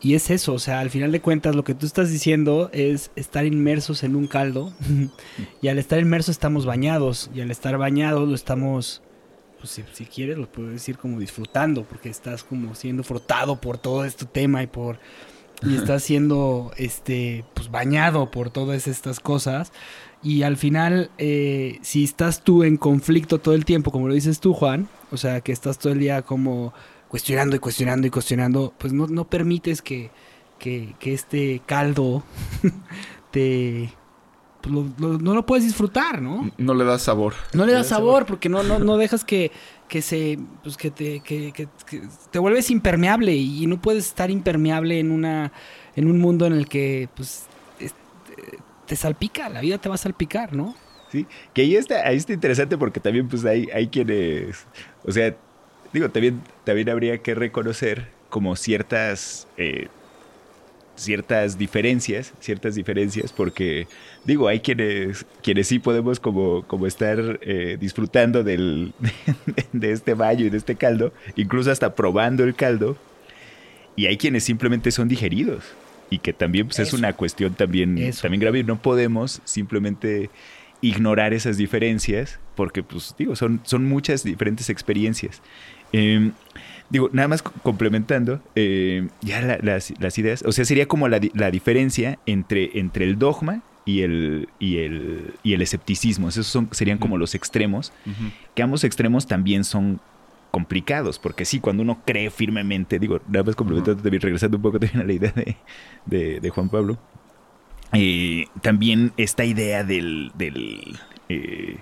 Y es eso, o sea, al final de cuentas lo que tú estás diciendo es estar inmersos en un caldo. y al estar inmersos estamos bañados. Y al estar bañados lo estamos, pues si, si quieres lo puedo decir como disfrutando. Porque estás como siendo frotado por todo este tema y por... Y estás siendo, este, pues bañado por todas estas cosas. Y al final, eh, si estás tú en conflicto todo el tiempo, como lo dices tú, Juan, o sea, que estás todo el día como cuestionando y cuestionando y cuestionando, pues no, no permites que, que, que este caldo te... pues, lo- lo- no lo puedes disfrutar, ¿no? No le das sabor. No le das sabor porque no, no, no dejas que, que se pues que te que, que- que te vuelves impermeable y no puedes estar impermeable en una en un mundo en el que pues es- te salpica, la vida te va a salpicar, ¿no? Sí, que ahí está, ahí está interesante porque también pues hay, hay quienes, o sea, digo, también, también habría que reconocer como ciertas, eh, ciertas diferencias, ciertas diferencias, porque digo, hay quienes, quienes sí podemos como, como estar eh, disfrutando del, de este baño y de este caldo, incluso hasta probando el caldo, y hay quienes simplemente son digeridos. Y que también pues, es una cuestión también, Eso. también grave. No podemos simplemente ignorar esas diferencias, porque, pues, digo, son, son muchas diferentes experiencias. Eh, digo, nada más co- complementando, eh, ya la- las, las ideas, o sea, sería como la, la diferencia entre, entre el dogma y el, y el, y el escepticismo. Esos son, serían como los extremos, que ambos extremos también son complicados, porque sí, cuando uno cree firmemente, digo, nada más complementando también, regresando un poco también a la idea de, de- de Juan Pablo, eh, también esta idea del, del, eh,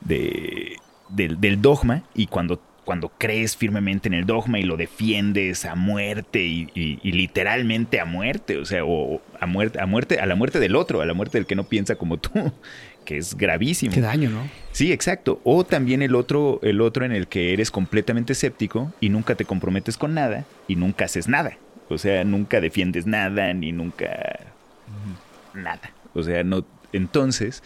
de- del, del dogma y cuando, cuando crees firmemente en el dogma y lo defiendes a muerte y, y- y literalmente a muerte, o sea, o a muerte, a muerte, a la muerte del otro, a la muerte del que no piensa como tú, que es gravísimo. Qué daño, ¿no? Sí, exacto. O también el otro, el otro en el que eres completamente escéptico y nunca te comprometes con nada y nunca haces nada. O sea, nunca defiendes nada ni nunca nada. O sea, no. Entonces,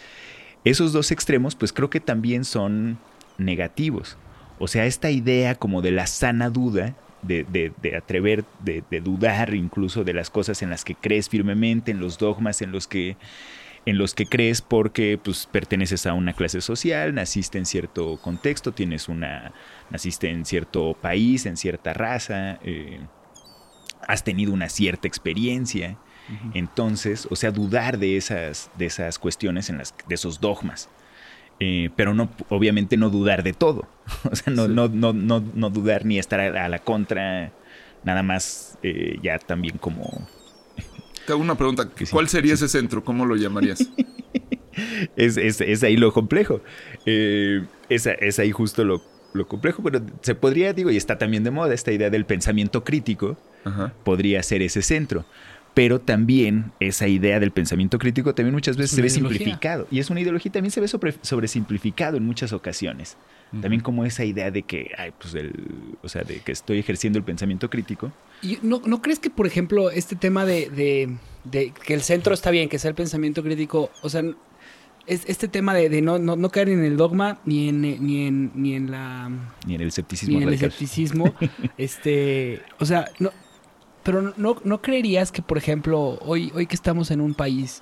esos dos extremos, pues creo que también son negativos. O sea, esta idea como de la sana duda, de, de- de atrever, de, de dudar incluso de las cosas en las que crees firmemente, en los dogmas en los que en los que crees porque pues perteneces a una clase social, naciste en cierto contexto, tienes una, naciste en cierto país, en cierta raza, eh, has tenido una cierta experiencia, entonces, o sea, dudar de esas, de esas cuestiones, en las, de esos dogmas. Eh, pero no, obviamente no dudar de todo. O sea, no, Sí. no, no, no, no dudar ni estar a, la contra, nada más eh, ya también como Te hago una pregunta. ¿Cuál sería ese centro? ¿Cómo lo llamarías? es, es, es ahí lo complejo. Eh, es, es ahí justo lo, lo complejo, pero se podría, digo, y está también de moda esta idea del pensamiento crítico, Ajá. podría ser ese centro. Pero también esa idea del pensamiento crítico también muchas veces Es se ve ideología. simplificado. Y es una ideología también se ve sobre, sobresimplificado en muchas ocasiones. También como esa idea de que, ay, pues el, o sea, de que estoy ejerciendo el pensamiento crítico. Y ¿No, ¿No crees que, por ejemplo, este tema de, de- de que el centro está bien, que sea el pensamiento crítico, o sea, es, este tema de, de no, no, no caer en el dogma ni en, ni en, ni en la Ni en el escepticismo ni en el escepticismo, este, o sea, no, pero no, no creerías que, por ejemplo, hoy, hoy que estamos en un país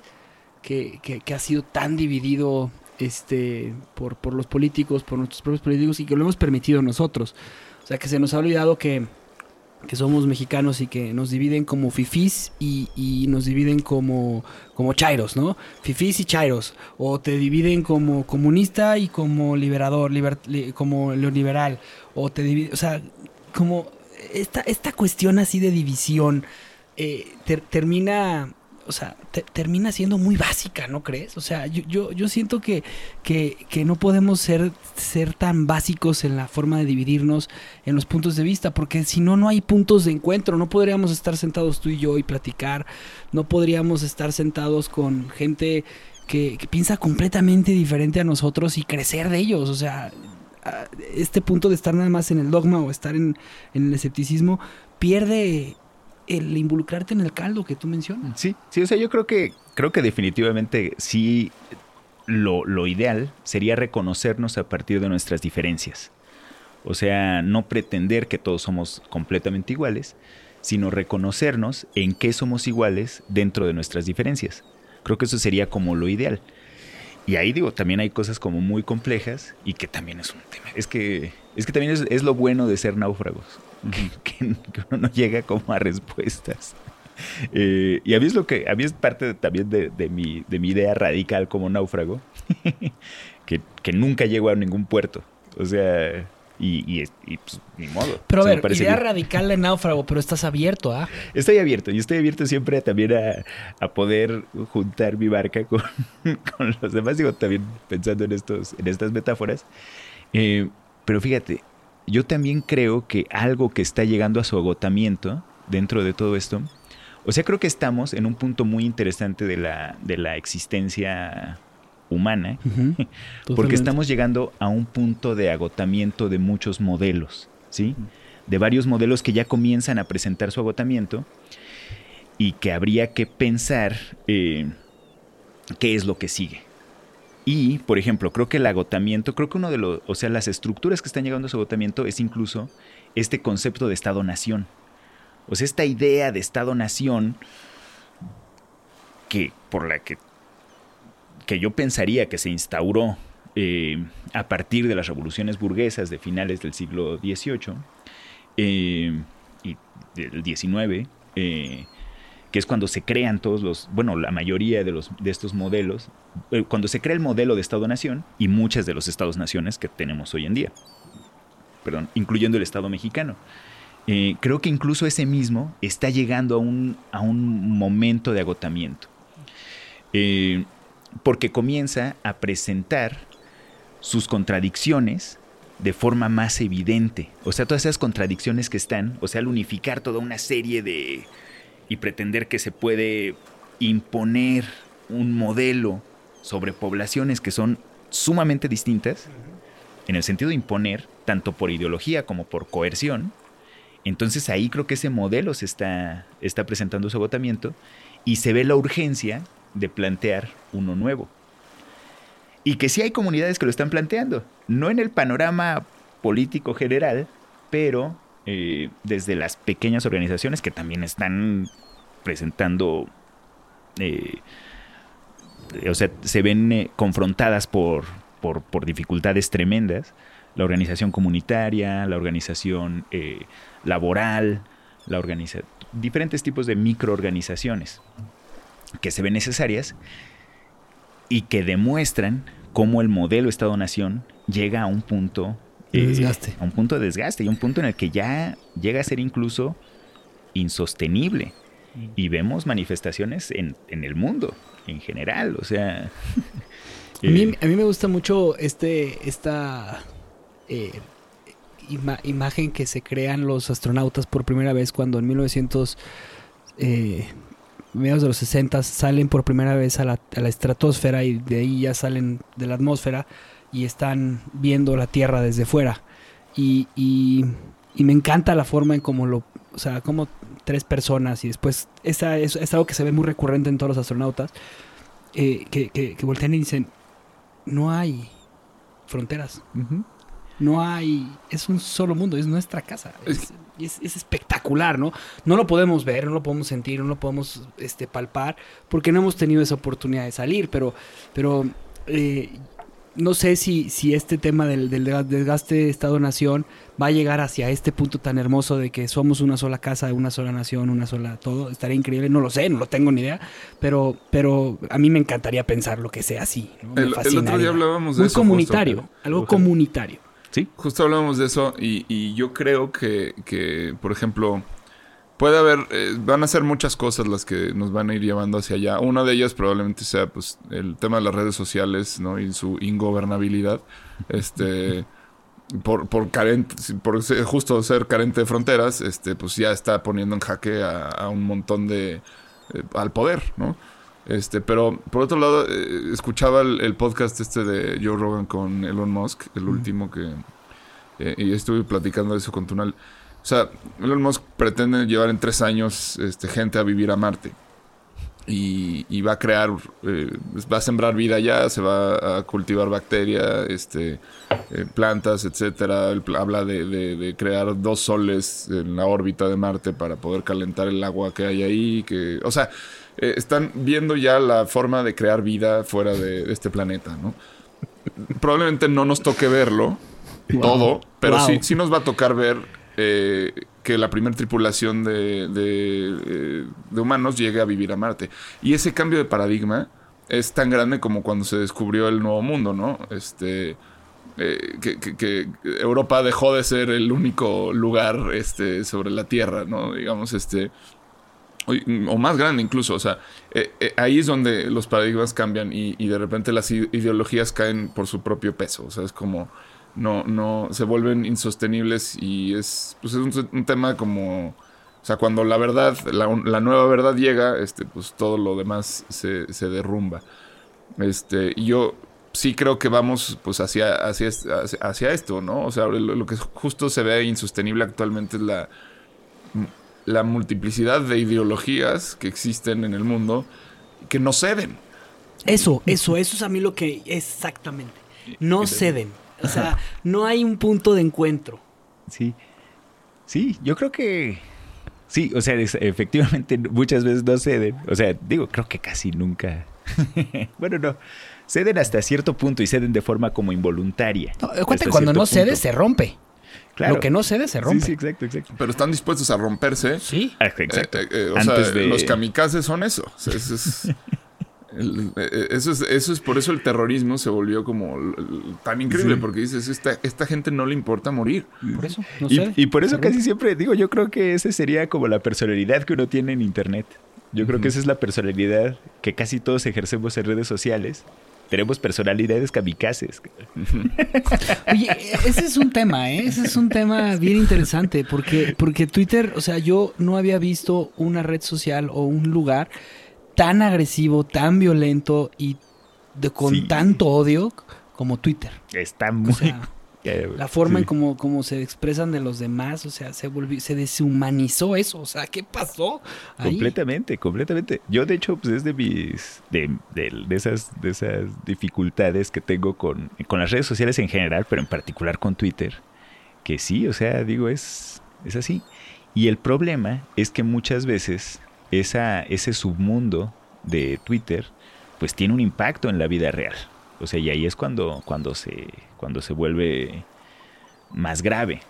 que, que, que ha sido tan dividido este, por, por los políticos, por nuestros propios políticos y que lo hemos permitido nosotros. O sea, que se nos ha olvidado que, que somos mexicanos y que nos dividen como fifís y, y nos dividen como, como chairos, ¿no? Fifís y chairos. O te dividen como comunista y como liberador, liber- li- como neoliberal. O te dividen, o sea, como esta, esta cuestión así de división eh, ter- termina, o sea, te- termina siendo muy básica, ¿no crees? O sea, yo, yo, yo siento que, que, no podemos ser, ser tan básicos en la forma de dividirnos en los puntos de vista, porque si no, no hay puntos de encuentro, no podríamos estar sentados tú y yo y platicar, no podríamos estar sentados con gente que, que piensa completamente diferente a nosotros y crecer de ellos, o sea, este punto de estar nada más en el dogma o estar en, el escepticismo pierde el involucrarte en el caldo que tú mencionas. Sí, sí, o sea, yo creo que, creo que definitivamente sí lo, lo ideal sería reconocernos a partir de nuestras diferencias. O sea, no pretender que todos somos completamente iguales, sino reconocernos en qué somos iguales dentro de nuestras diferencias. Creo que eso sería como lo ideal. Y ahí digo, también hay cosas como muy complejas y que también es un tema. Es que, es que también es, es lo bueno de ser náufragos, que, uno no llega como a respuestas. Eh, y a mí es lo que, a mí es parte de- también de, de mi, de mi idea radical como náufrago, que, que nunca llego a ningún puerto. O sea, y, y, y, pues, ni modo. Pero a ver, idea bien. radical de náufrago, pero estás abierto, ¿ah? Estoy abierto, y estoy abierto siempre también a, a poder juntar mi barca con, con los demás. Digo, también pensando en, estos, en estas metáforas. Eh, pero fíjate, yo también creo que algo que está llegando a su agotamiento dentro de todo esto, o sea, creo que estamos en un punto muy interesante de la, de la existencia humana, porque estamos llegando a un punto de agotamiento de muchos modelos, ¿sí? De varios modelos que ya comienzan a presentar su agotamiento y que habría que pensar eh, qué es lo que sigue. Y, por ejemplo, creo que el agotamiento, creo que uno de los, o sea, las estructuras que están llegando a su agotamiento es incluso este concepto de Estado-Nación. O sea, esta idea de Estado-Nación que por la que que yo pensaría que se instauró eh, a partir de las revoluciones burguesas de finales del siglo XVIII eh, y del XIX, eh, que es cuando se crean todos los, bueno, la mayoría de, los, de estos modelos, cuando se crea el modelo de Estado-Nación y muchas de los Estados-Naciones que tenemos hoy en día, perdón, incluyendo el Estado mexicano. Creo que incluso ese mismo está llegando a un, a un momento de agotamiento. Porque comienza a presentar sus contradicciones de forma más evidente. O sea, todas esas contradicciones que están, o sea, al unificar toda una serie de... y pretender que se puede imponer un modelo sobre poblaciones que son sumamente distintas, en el sentido de imponer, tanto por ideología como por coerción, entonces ahí creo que ese modelo se está, está presentando su agotamiento y se ve la urgencia de plantear uno nuevo. Y que sí hay comunidades que lo están planteando, no en el panorama político general, pero eh, desde las pequeñas organizaciones que también están presentando, eh, o sea, se ven eh, confrontadas por, por, por dificultades tremendas. La organización comunitaria, la organización laboral, la organiza diferentes tipos de microorganizaciones que se ven necesarias y que demuestran cómo el modelo Estado-Nación llega a un punto De desgaste. a un punto de desgaste y un punto en el que ya llega a ser incluso insostenible. Y vemos manifestaciones en, en el mundo en general, o sea... A mí, eh, a mí me gusta mucho este, esta eh, ima- imagen que se crean los astronautas por primera vez cuando en 1900, eh, mediados de los 60 salen por primera vez a la, a la estratosfera y de ahí ya salen de la atmósfera y están viendo la Tierra desde fuera. Y, y- y me encanta la forma en cómo lo, o sea, como tres personas y después, esa es, es algo que se ve muy recurrente en todos los astronautas, eh, que, que, que voltean y dicen, no hay fronteras. No hay, es un solo mundo, es nuestra casa. Es- Es, es- es espectacular, ¿no? No lo podemos ver, no lo podemos sentir, no lo podemos este, palpar, porque no hemos tenido esa oportunidad de salir, pero, pero eh, no sé si, si este tema del, del desgaste Estado-Nación va a llegar hacia este punto tan hermoso de que somos una sola casa, una sola nación, una sola todo. Estaría increíble, no lo sé, no lo tengo ni idea, pero, pero a mí me encantaría pensar lo que sea así. ¿no? Me El, el otro día hablábamos de Muy eso. comunitario, justo. algo comunitario. Sí, Justo hablábamos de eso y, y yo creo que, que, por ejemplo, puede haber, eh, van a ser muchas cosas las que nos van a ir llevando hacia allá. Una de ellas probablemente sea pues el tema de las redes sociales, ¿no? Y su ingobernabilidad. Este por, por carente, por ser- justo ser carente de fronteras, este, pues ya está poniendo en jaque a, a un montón de eh, al poder, ¿no? Este, pero por otro lado, eh, escuchaba el, el podcast este de Joe Rogan con Elon Musk, el último que eh, y estuve platicando de eso con Tunal. O sea, Elon Musk pretende llevar en tres años este, gente a vivir a Marte. Y, y va a crear, eh, va a sembrar vida allá, se va a cultivar bacteria, este, eh, plantas, etcétera. Él habla de, de- de crear dos soles en la órbita de Marte para poder calentar el agua que hay ahí. Que, o sea, eh, están viendo ya la forma de crear vida fuera de, de este planeta, ¿no? Probablemente no nos toque verlo todo, pero Wow. sí, sí nos va a tocar ver eh, que la primera tripulación de, de, eh, de humanos llegue a vivir a Marte. Y ese cambio de paradigma es tan grande como cuando se descubrió el Nuevo Mundo, ¿no? Este, eh, que, que- que Europa dejó de ser el único lugar este, sobre la Tierra, ¿no? Digamos, este... O o más grande incluso, o sea, eh, eh, ahí es donde los paradigmas cambian y, y de repente las ideologías caen por su propio peso, o sea, es como no, no, se vuelven insostenibles y es, pues es un, tema como, o sea, cuando la verdad, la, la nueva verdad llega, este, pues todo lo demás se, se derrumba. Este, y yo sí creo que vamos pues hacia, hacia, hacia esto, ¿no? O sea, lo, lo que justo se ve insostenible actualmente es la, la multiplicidad de ideologías que existen en el mundo que no ceden. Eso, eso, eso es a mí lo que exactamente. No ceden. O sea, no hay un punto de encuentro. sí. Sí, yo creo que... Sí, o sea, es- efectivamente muchas veces no ceden. O sea, digo, creo que casi nunca. bueno, no. Ceden hasta cierto punto y ceden de forma como involuntaria. No, cuando no cede, punto. se rompe. Claro. Lo que no cede, se rompe. Sí, sí, exacto, exacto. Pero están dispuestos a romperse. Sí. Ah, Exacto. Eh, eh, o Antes sea, de- los kamikazes son eso. O sea, eso, es, el- eh, eso es. Eso es por eso el terrorismo se volvió como tan increíble, Sí. porque dices, esta, esta gente no le importa morir. Por eso. No Y, cede. y por eso casi siempre digo, yo creo que esa sería como la personalidad que uno tiene en Internet. Yo creo que esa es la personalidad que casi todos ejercemos en redes sociales. Tenemos personalidades kamikazes. Oye, ese es un tema, ¿eh? Ese es un tema bien interesante porque, porque Twitter, o sea, yo no había visto una red social o un lugar tan agresivo, tan violento y de, con Sí. tanto odio como Twitter. Está muy... O sea, eh, la forma sí. en cómo, cómo se expresan de los demás, o sea, se volvió, se deshumanizó eso, o sea, ¿qué pasó? ahí? Completamente, completamente. Yo, de hecho, pues es de mis. de, de- de esas, de esas dificultades que tengo con, con las redes sociales en general, pero en particular con Twitter. Que sí, o sea, digo, es, es así. Y el problema es que muchas veces esa, ese submundo de Twitter, pues tiene un impacto en la vida real. O sea, y ahí es cuando, cuando se, cuando se vuelve más grave.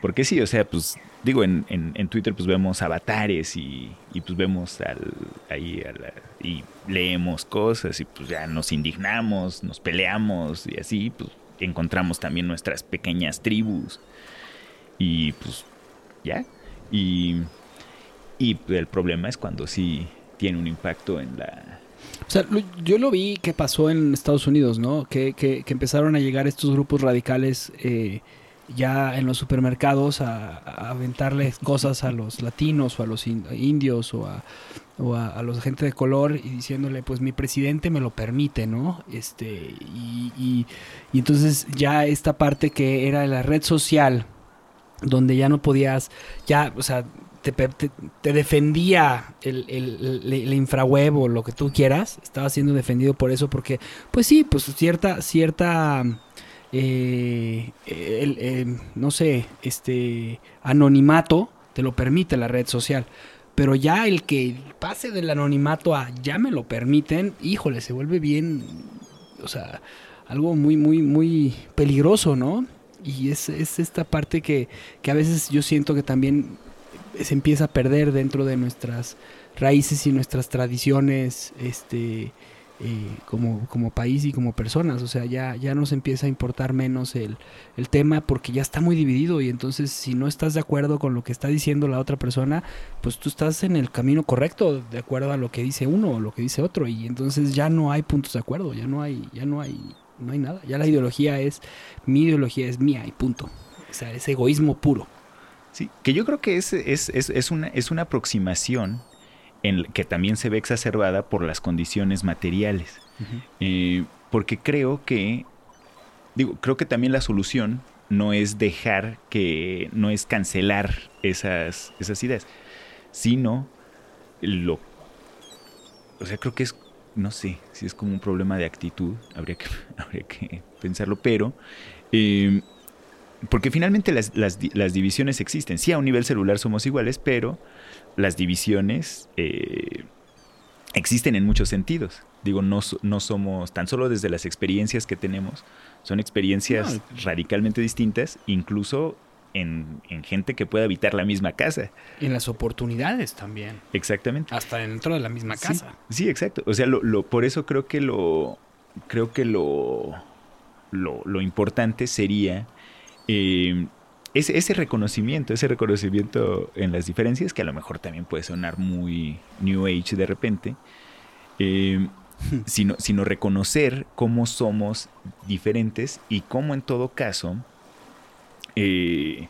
Porque sí, o sea, pues digo, en, en, Twitter pues vemos avatares y, y pues vemos al, ahí y leemos cosas y pues ya nos indignamos, nos peleamos y así, pues encontramos también nuestras pequeñas tribus y pues ya. Y, y el problema es cuando sí tiene un impacto en la... O sea, lo- yo lo vi que pasó en Estados Unidos, ¿no? Que, que- que empezaron a llegar estos grupos radicales eh, ya en los supermercados a, a aventarle cosas a los latinos o a los in- indios o a, o a, a los gente de color y diciéndole pues mi presidente me lo permite, ¿no? Este y, y- y entonces ya esta parte que era la red social donde ya no podías, ya, o sea, te, te- te defendía el, el, infraweb o lo que tú quieras, estaba siendo defendido por eso porque, pues sí, pues cierta, cierta, eh, no sé, este, anonimato te lo permite la red social. Pero ya el que pase del anonimato a ya me lo permiten, híjole, se vuelve bien, o sea, algo muy, muy, muy peligroso, ¿no? Y es, es esta parte que, que a veces yo siento que también se empieza a perder dentro de nuestras raíces y nuestras tradiciones este eh, como, como país y como personas. O sea, ya, ya nos empieza a importar menos el, el tema porque ya está muy dividido y entonces si no estás de acuerdo con lo que está diciendo la otra persona, pues tú estás en el camino correcto de acuerdo a lo que dice uno o lo que dice otro y entonces ya no hay puntos de acuerdo, ya no hay, ya no hay, no hay nada. Ya la ideología es, mi ideología es mía y punto. O sea, es egoísmo puro. Sí, que yo creo que es, es, es, es una, es una aproximación en, que también se ve exacerbada por las condiciones materiales. Eh, porque creo que, digo, creo que también la solución no es dejar que, no es cancelar esas, esas ideas, sino lo, o sea, creo que es, no sé, si es como un problema de actitud, habría que, habría que pensarlo, pero, eh, porque finalmente las, las, di- las divisiones existen, sí a un nivel celular somos iguales, pero las divisiones eh, existen en muchos sentidos. Digo, no, no somos, tan solo desde las experiencias que tenemos, son experiencias radicalmente distintas, incluso en, en gente que puede habitar la misma casa. Y en las oportunidades también. Exactamente. Hasta dentro de la misma Sí, casa. Sí, exacto. O sea, lo, lo- por eso creo que lo, creo que lo, lo, lo importante sería eh, ese, ese reconocimiento, ese reconocimiento en las diferencias, que a lo mejor también puede sonar muy New Age de repente, eh, sino, sino reconocer cómo somos diferentes y cómo en todo caso eh,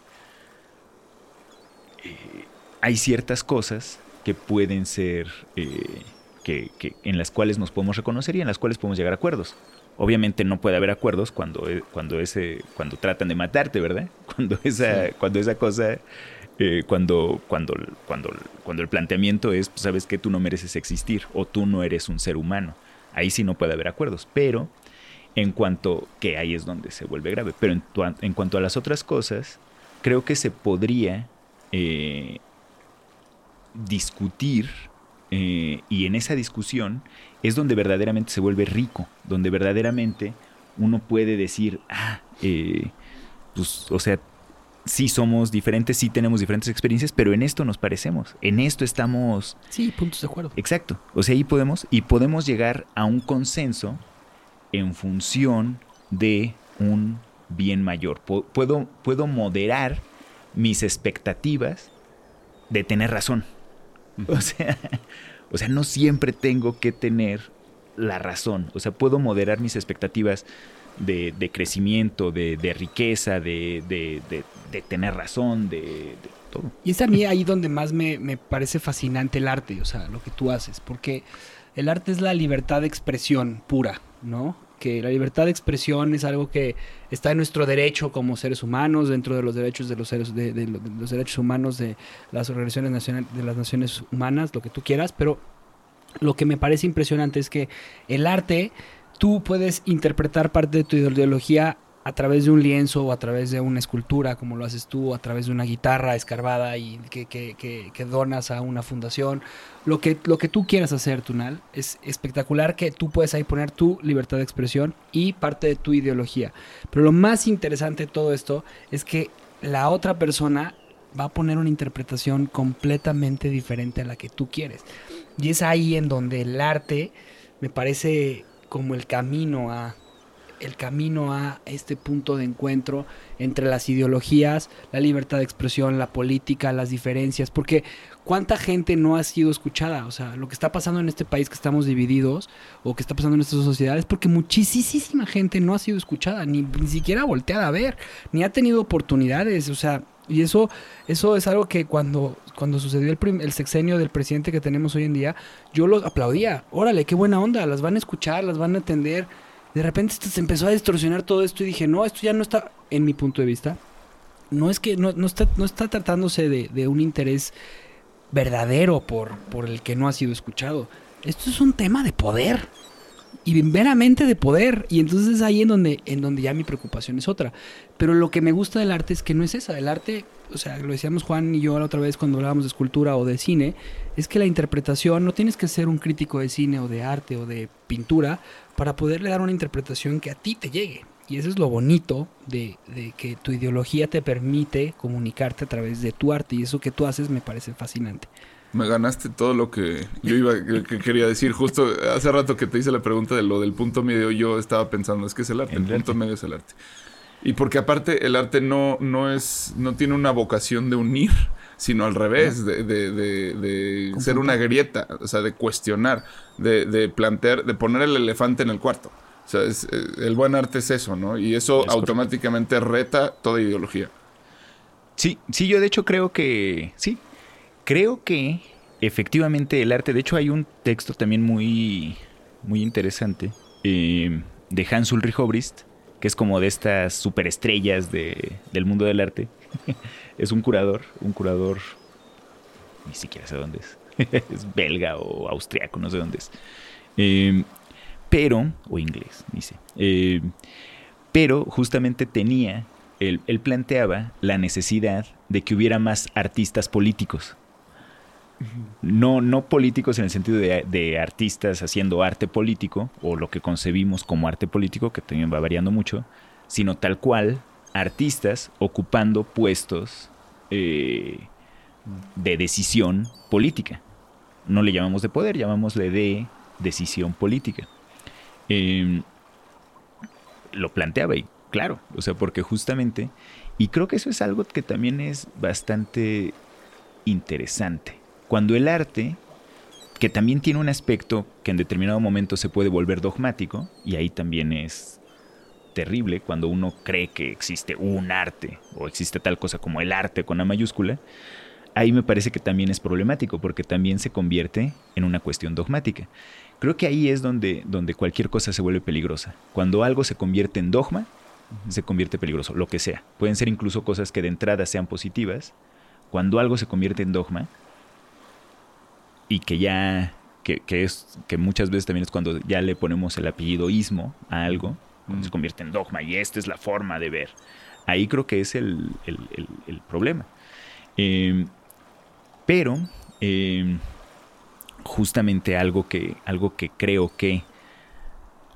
eh, hay ciertas cosas que pueden ser, eh, que, que- en las cuales nos podemos reconocer y en las cuales podemos llegar a acuerdos. Obviamente no puede haber acuerdos cuando, eh, cuando, ese, cuando tratan de matarte, ¿verdad? Cuando esa, cuando esa cosa, eh, cuando, cuando, cuando, cuando el planteamiento es, pues, sabes que tú no mereces existir o tú no eres un ser humano. Ahí sí no puede haber acuerdos, pero en cuanto, que ahí es donde se vuelve grave, pero en, tu- en cuanto a las otras cosas, creo que se podría eh, discutir eh, y en esa discusión es donde verdaderamente se vuelve rico, donde verdaderamente uno puede decir, ah, eh, pues, o sea, sí somos diferentes, sí tenemos diferentes experiencias, pero en esto nos parecemos, en esto estamos Sí, puntos de acuerdo. Exacto. O sea, ahí podemos y podemos llegar a un consenso en función de un bien mayor. Puedo, puedo moderar mis expectativas de tener razón. O sea, o sea, no siempre tengo que tener la razón. O sea, puedo moderar mis expectativas de, crecimiento, de, de riqueza, de, de- tener razón, de, de todo. Y es a mí ahí donde más me, me parece fascinante el arte, o sea, lo que tú haces, porque el arte es la libertad de expresión pura, ¿no? Que la libertad de expresión es algo que está en nuestro derecho como seres humanos, dentro de los derechos de los seres, de, de lo- de los derechos humanos de las organizaciones nacionales, de las naciones humanas, lo que tú quieras, pero lo que me parece impresionante es que el arte, tú puedes interpretar parte de tu ideología a través de un lienzo o a través de una escultura, como lo haces tú, a través de una guitarra escarbada y que, que- que- que donas a una fundación. Lo que, lo que tú quieras hacer, Tunal, es espectacular que tú puedes ahí poner tu libertad de expresión y parte de tu ideología. Pero lo más interesante de todo esto es que la otra persona va a poner una interpretación completamente diferente a la que tú quieres. Y es ahí en donde el arte me parece como el camino a el camino a este punto de encuentro entre las ideologías, la libertad de expresión, la política, las diferencias, porque cuánta gente no ha sido escuchada, o sea, lo que está pasando en este país que estamos divididos o que está pasando en estas sociedades, porque muchísima gente no ha sido escuchada, ni, ni siquiera volteada a ver, ni ha tenido oportunidades, o sea, y eso, eso es algo que cuando, cuando sucedió el, el sexenio del presidente que tenemos hoy en día, yo lo aplaudía. Órale, qué buena onda, las van a escuchar, las van a atender. De repente se empezó a distorsionar todo esto y dije, no, esto ya no está, en mi punto de vista, no es que no, no está, no está tratándose de, un interés verdadero por, por el que no ha sido escuchado. Esto es un tema de poder. Y meramente de poder. Y entonces es ahí en donde, en donde ya mi preocupación es otra. Pero lo que me gusta del arte es que no es esa. El arte, o sea, lo decíamos Juan y yo la otra vez cuando hablábamos de escultura o de cine, es que la interpretación, no tienes que ser un crítico de cine o de arte o de pintura para poderle dar una interpretación que a ti te llegue. Y eso es lo bonito de, de que tu ideología te permite comunicarte a través de tu arte. Y eso que tú haces me parece fascinante. Me ganaste todo lo que yo iba que, que quería decir. Justo hace rato que te hice la pregunta de lo del punto medio, yo estaba pensando, es que es el arte, el, El punto arte. medio es el arte. Y porque aparte el arte no, no es, no tiene una vocación de unir, sino al revés, de, de, de, de ser una grieta, o sea, de cuestionar, de, de plantear, de poner el elefante en el cuarto. O sea, es- eh, el buen arte es eso, ¿no? Y eso Es correcto. automáticamente reta toda ideología. Sí, sí, yo de hecho creo que. Sí. Creo que efectivamente el arte. De hecho, hay un texto también muy. muy interesante. eh, de Hans Ulrich Obrist. Que es como de estas superestrellas de, del mundo del arte. Es un curador. Un curador. Ni siquiera sé dónde es. es belga o austriaco, no sé dónde es. Eh, pero. O inglés, dice. Eh, pero justamente tenía él, planteaba la necesidad de que hubiera más artistas políticos. No, no políticos en el sentido de artistas haciendo arte político, o lo que concebimos como arte político, que también va variando mucho, sino tal cual artistas ocupando puestos eh, de decisión política. No le llamamos de poder, llamámosle de decisión política. Eh, lo planteaba y claro, o sea, porque justamente, y creo que eso es algo que también es bastante interesante. Cuando el arte, que también tiene un aspecto que en determinado momento se puede volver dogmático, y ahí también es terrible cuando uno cree que existe un arte o existe tal cosa como el arte con la mayúscula, ahí me parece que también es problemático porque también se convierte en una cuestión dogmática. Creo que ahí es donde, donde cualquier cosa se vuelve peligrosa. Cuando algo se convierte en dogma, se convierte peligroso, lo que sea. Pueden ser incluso cosas que de entrada sean positivas. Cuando algo se convierte en dogma y que ya, que, que es, que muchas veces también es cuando ya le ponemos el apellido ismo a algo, Mm. se convierte en dogma y esta es la forma de ver. Ahí creo que es el, el- el- el problema. Eh, pero eh, justamente algo que, algo que creo que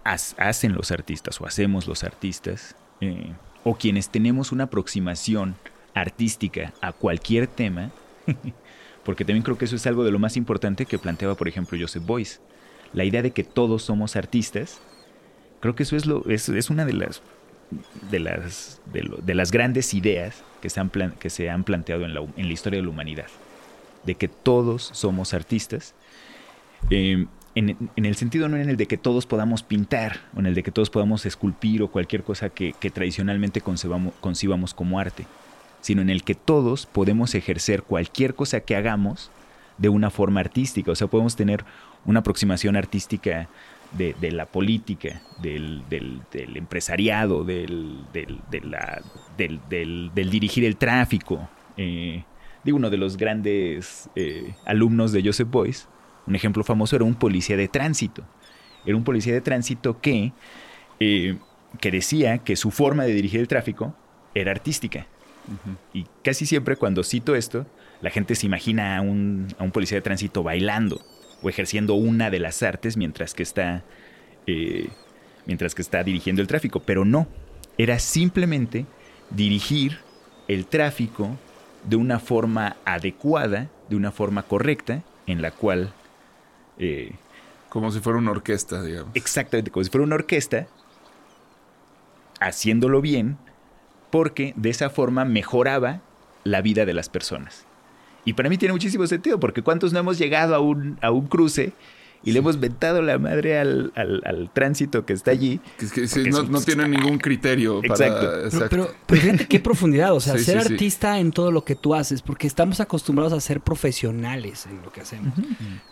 has- hacen los artistas o hacemos los artistas, eh, o quienes tenemos una aproximación artística a cualquier tema, porque también creo que eso es algo de lo más importante que planteaba, por ejemplo, Joseph Beuys. La idea de que todos somos artistas, creo que eso es, lo, es, una de las, de, las, grandes ideas que se han, planteado en la, en la historia de la humanidad, de que todos somos artistas. Eh, en, el sentido no en el de que todos podamos pintar, o en el de que todos podamos esculpir o cualquier cosa que, que tradicionalmente concebamos, concibamos como arte, sino en el que todos podemos ejercer cualquier cosa que hagamos de una forma artística. O sea, podemos tener una aproximación artística de, de la política, del, del- del empresariado, del, de la- dirigir el tráfico. Eh, digo, uno de los grandes eh, alumnos de Joseph Beuys, un ejemplo famoso era un policía de tránsito. Era un policía de tránsito que, eh, que decía que su forma de dirigir el tráfico era artística. Y casi siempre cuando cito esto, la gente se imagina a un, a un policía de tránsito bailando o ejerciendo una de las artes mientras que está, eh, mientras que está dirigiendo el tráfico. Pero no, era simplemente dirigir el tráfico de una forma adecuada, de una forma correcta, en la cual eh, Como si fuera una orquesta, digamos. exactamente como si fuera una orquesta, haciéndolo bien, porque de esa forma mejoraba la vida de las personas. Y para mí tiene muchísimo sentido, porque ¿cuántos no hemos llegado a un, a un cruce y le hemos ventado la madre al, al- al tránsito que está allí? Que es que sí, no, no tienen ningún criterio para... Exacto. Pero, exacto. pero, pero fíjate qué profundidad, o sea, Sí, ser sí, sí. artista en todo lo que tú haces, porque estamos acostumbrados a ser profesionales en lo que hacemos,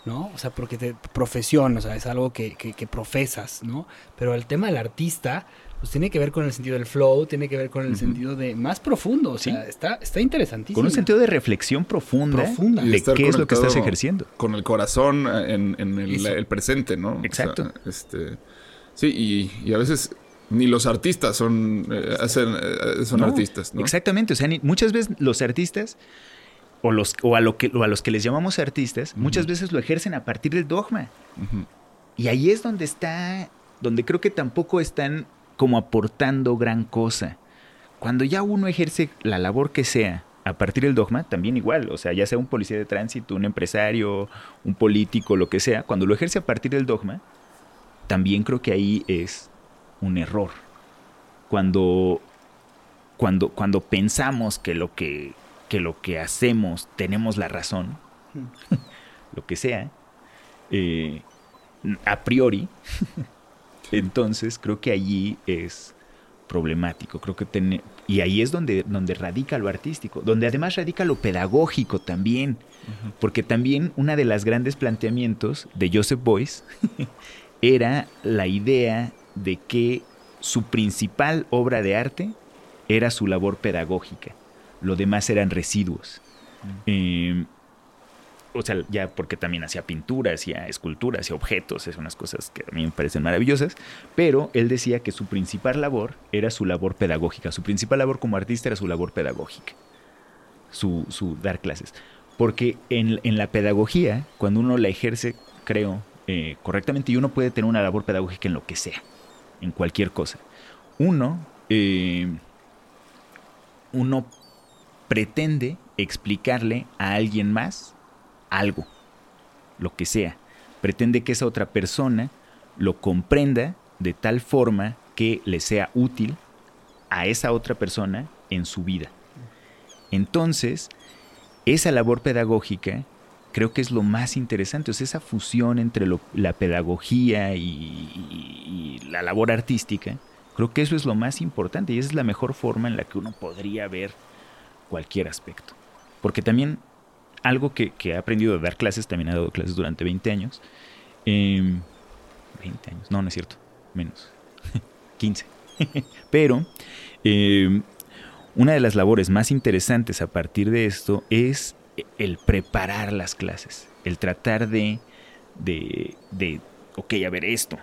¿no? O sea, porque te, profesión, o sea, es algo que, que, que profesas, ¿no? Pero el tema del artista, pues tiene que ver con el sentido del flow, tiene que ver con el sentido de más profundo, o sea, Sí. está, está interesantísimo. Con un sentido de reflexión profunda, Profunda. De qué es lo que estás ejerciendo. Con el corazón en, en el, presente, ¿no? O sea, Exacto. este, sí, y, y a veces ni los artistas son, eh, hacen, eh, son No, artistas, ¿no? Exactamente, o sea, ni- muchas veces los artistas o, los, o, a lo que, o a los que les llamamos artistas, muchas veces lo ejercen a partir del dogma. Y ahí es donde está, donde creo que tampoco están como aportando gran cosa. Cuando ya uno ejerce la labor que sea a partir del dogma, también igual, o sea, ya sea un policía de tránsito, un empresario, un político, lo que sea, cuando lo ejerce a partir del dogma, también creo que ahí es un error. Cuando, cuando, cuando pensamos que lo que, que lo que hacemos tenemos la razón, lo que sea, eh, a priori, entonces creo que allí es problemático. Creo que tiene- y ahí es donde, donde radica lo artístico, donde además radica lo pedagógico también. Porque también una de las grandes planteamientos de Joseph Beuys era la idea de que su principal obra de arte era su labor pedagógica. Lo demás eran residuos. Eh, o sea, ya porque también hacía pinturas, hacía esculturas, hacía objetos, es unas cosas que a mí me parecen maravillosas, pero él decía que su principal labor era su labor pedagógica, su principal labor como artista era su labor pedagógica, su, su dar clases. Porque en, en la pedagogía, cuando uno la ejerce, creo, eh, correctamente, y uno puede tener una labor pedagógica en lo que sea, en cualquier cosa. Uno, eh, uno pretende explicarle a alguien más algo, lo que sea. Pretende que esa otra persona lo comprenda de tal forma que le sea útil a esa otra persona en su vida. Entonces, esa labor pedagógica creo que es lo más interesante, o esa fusión entre la pedagogía y- y la labor artística, creo que eso es lo más importante y esa es la mejor forma en la que uno podría ver cualquier aspecto. Porque también algo que, que he aprendido a dar clases, también he dado clases durante 20 años. em, 20 años, no, no es cierto, menos, 15. Pero em, una de las labores más interesantes a partir de esto es el preparar las clases, el tratar de, de, de ok, a ver esto.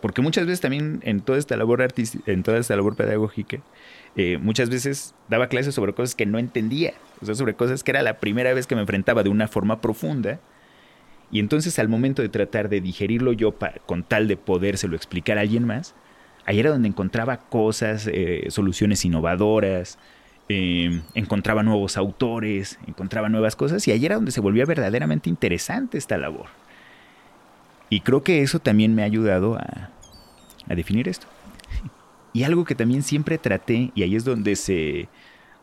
Porque muchas veces también en toda esta labor en toda esta labor pedagógica, eh, muchas veces daba clases sobre cosas que no entendía, o sea, sobre cosas que era la primera vez que me enfrentaba de una forma profunda. Y entonces al momento de tratar de digerirlo yo con tal de podérselo explicar a alguien más, ahí era donde encontraba cosas, eh, soluciones innovadoras, eh, encontraba nuevos autores, encontraba nuevas cosas y ahí era donde se volvía verdaderamente interesante esta labor. Y creo que eso también me ha ayudado a, a definir esto. Y algo que también siempre traté, y ahí es donde se,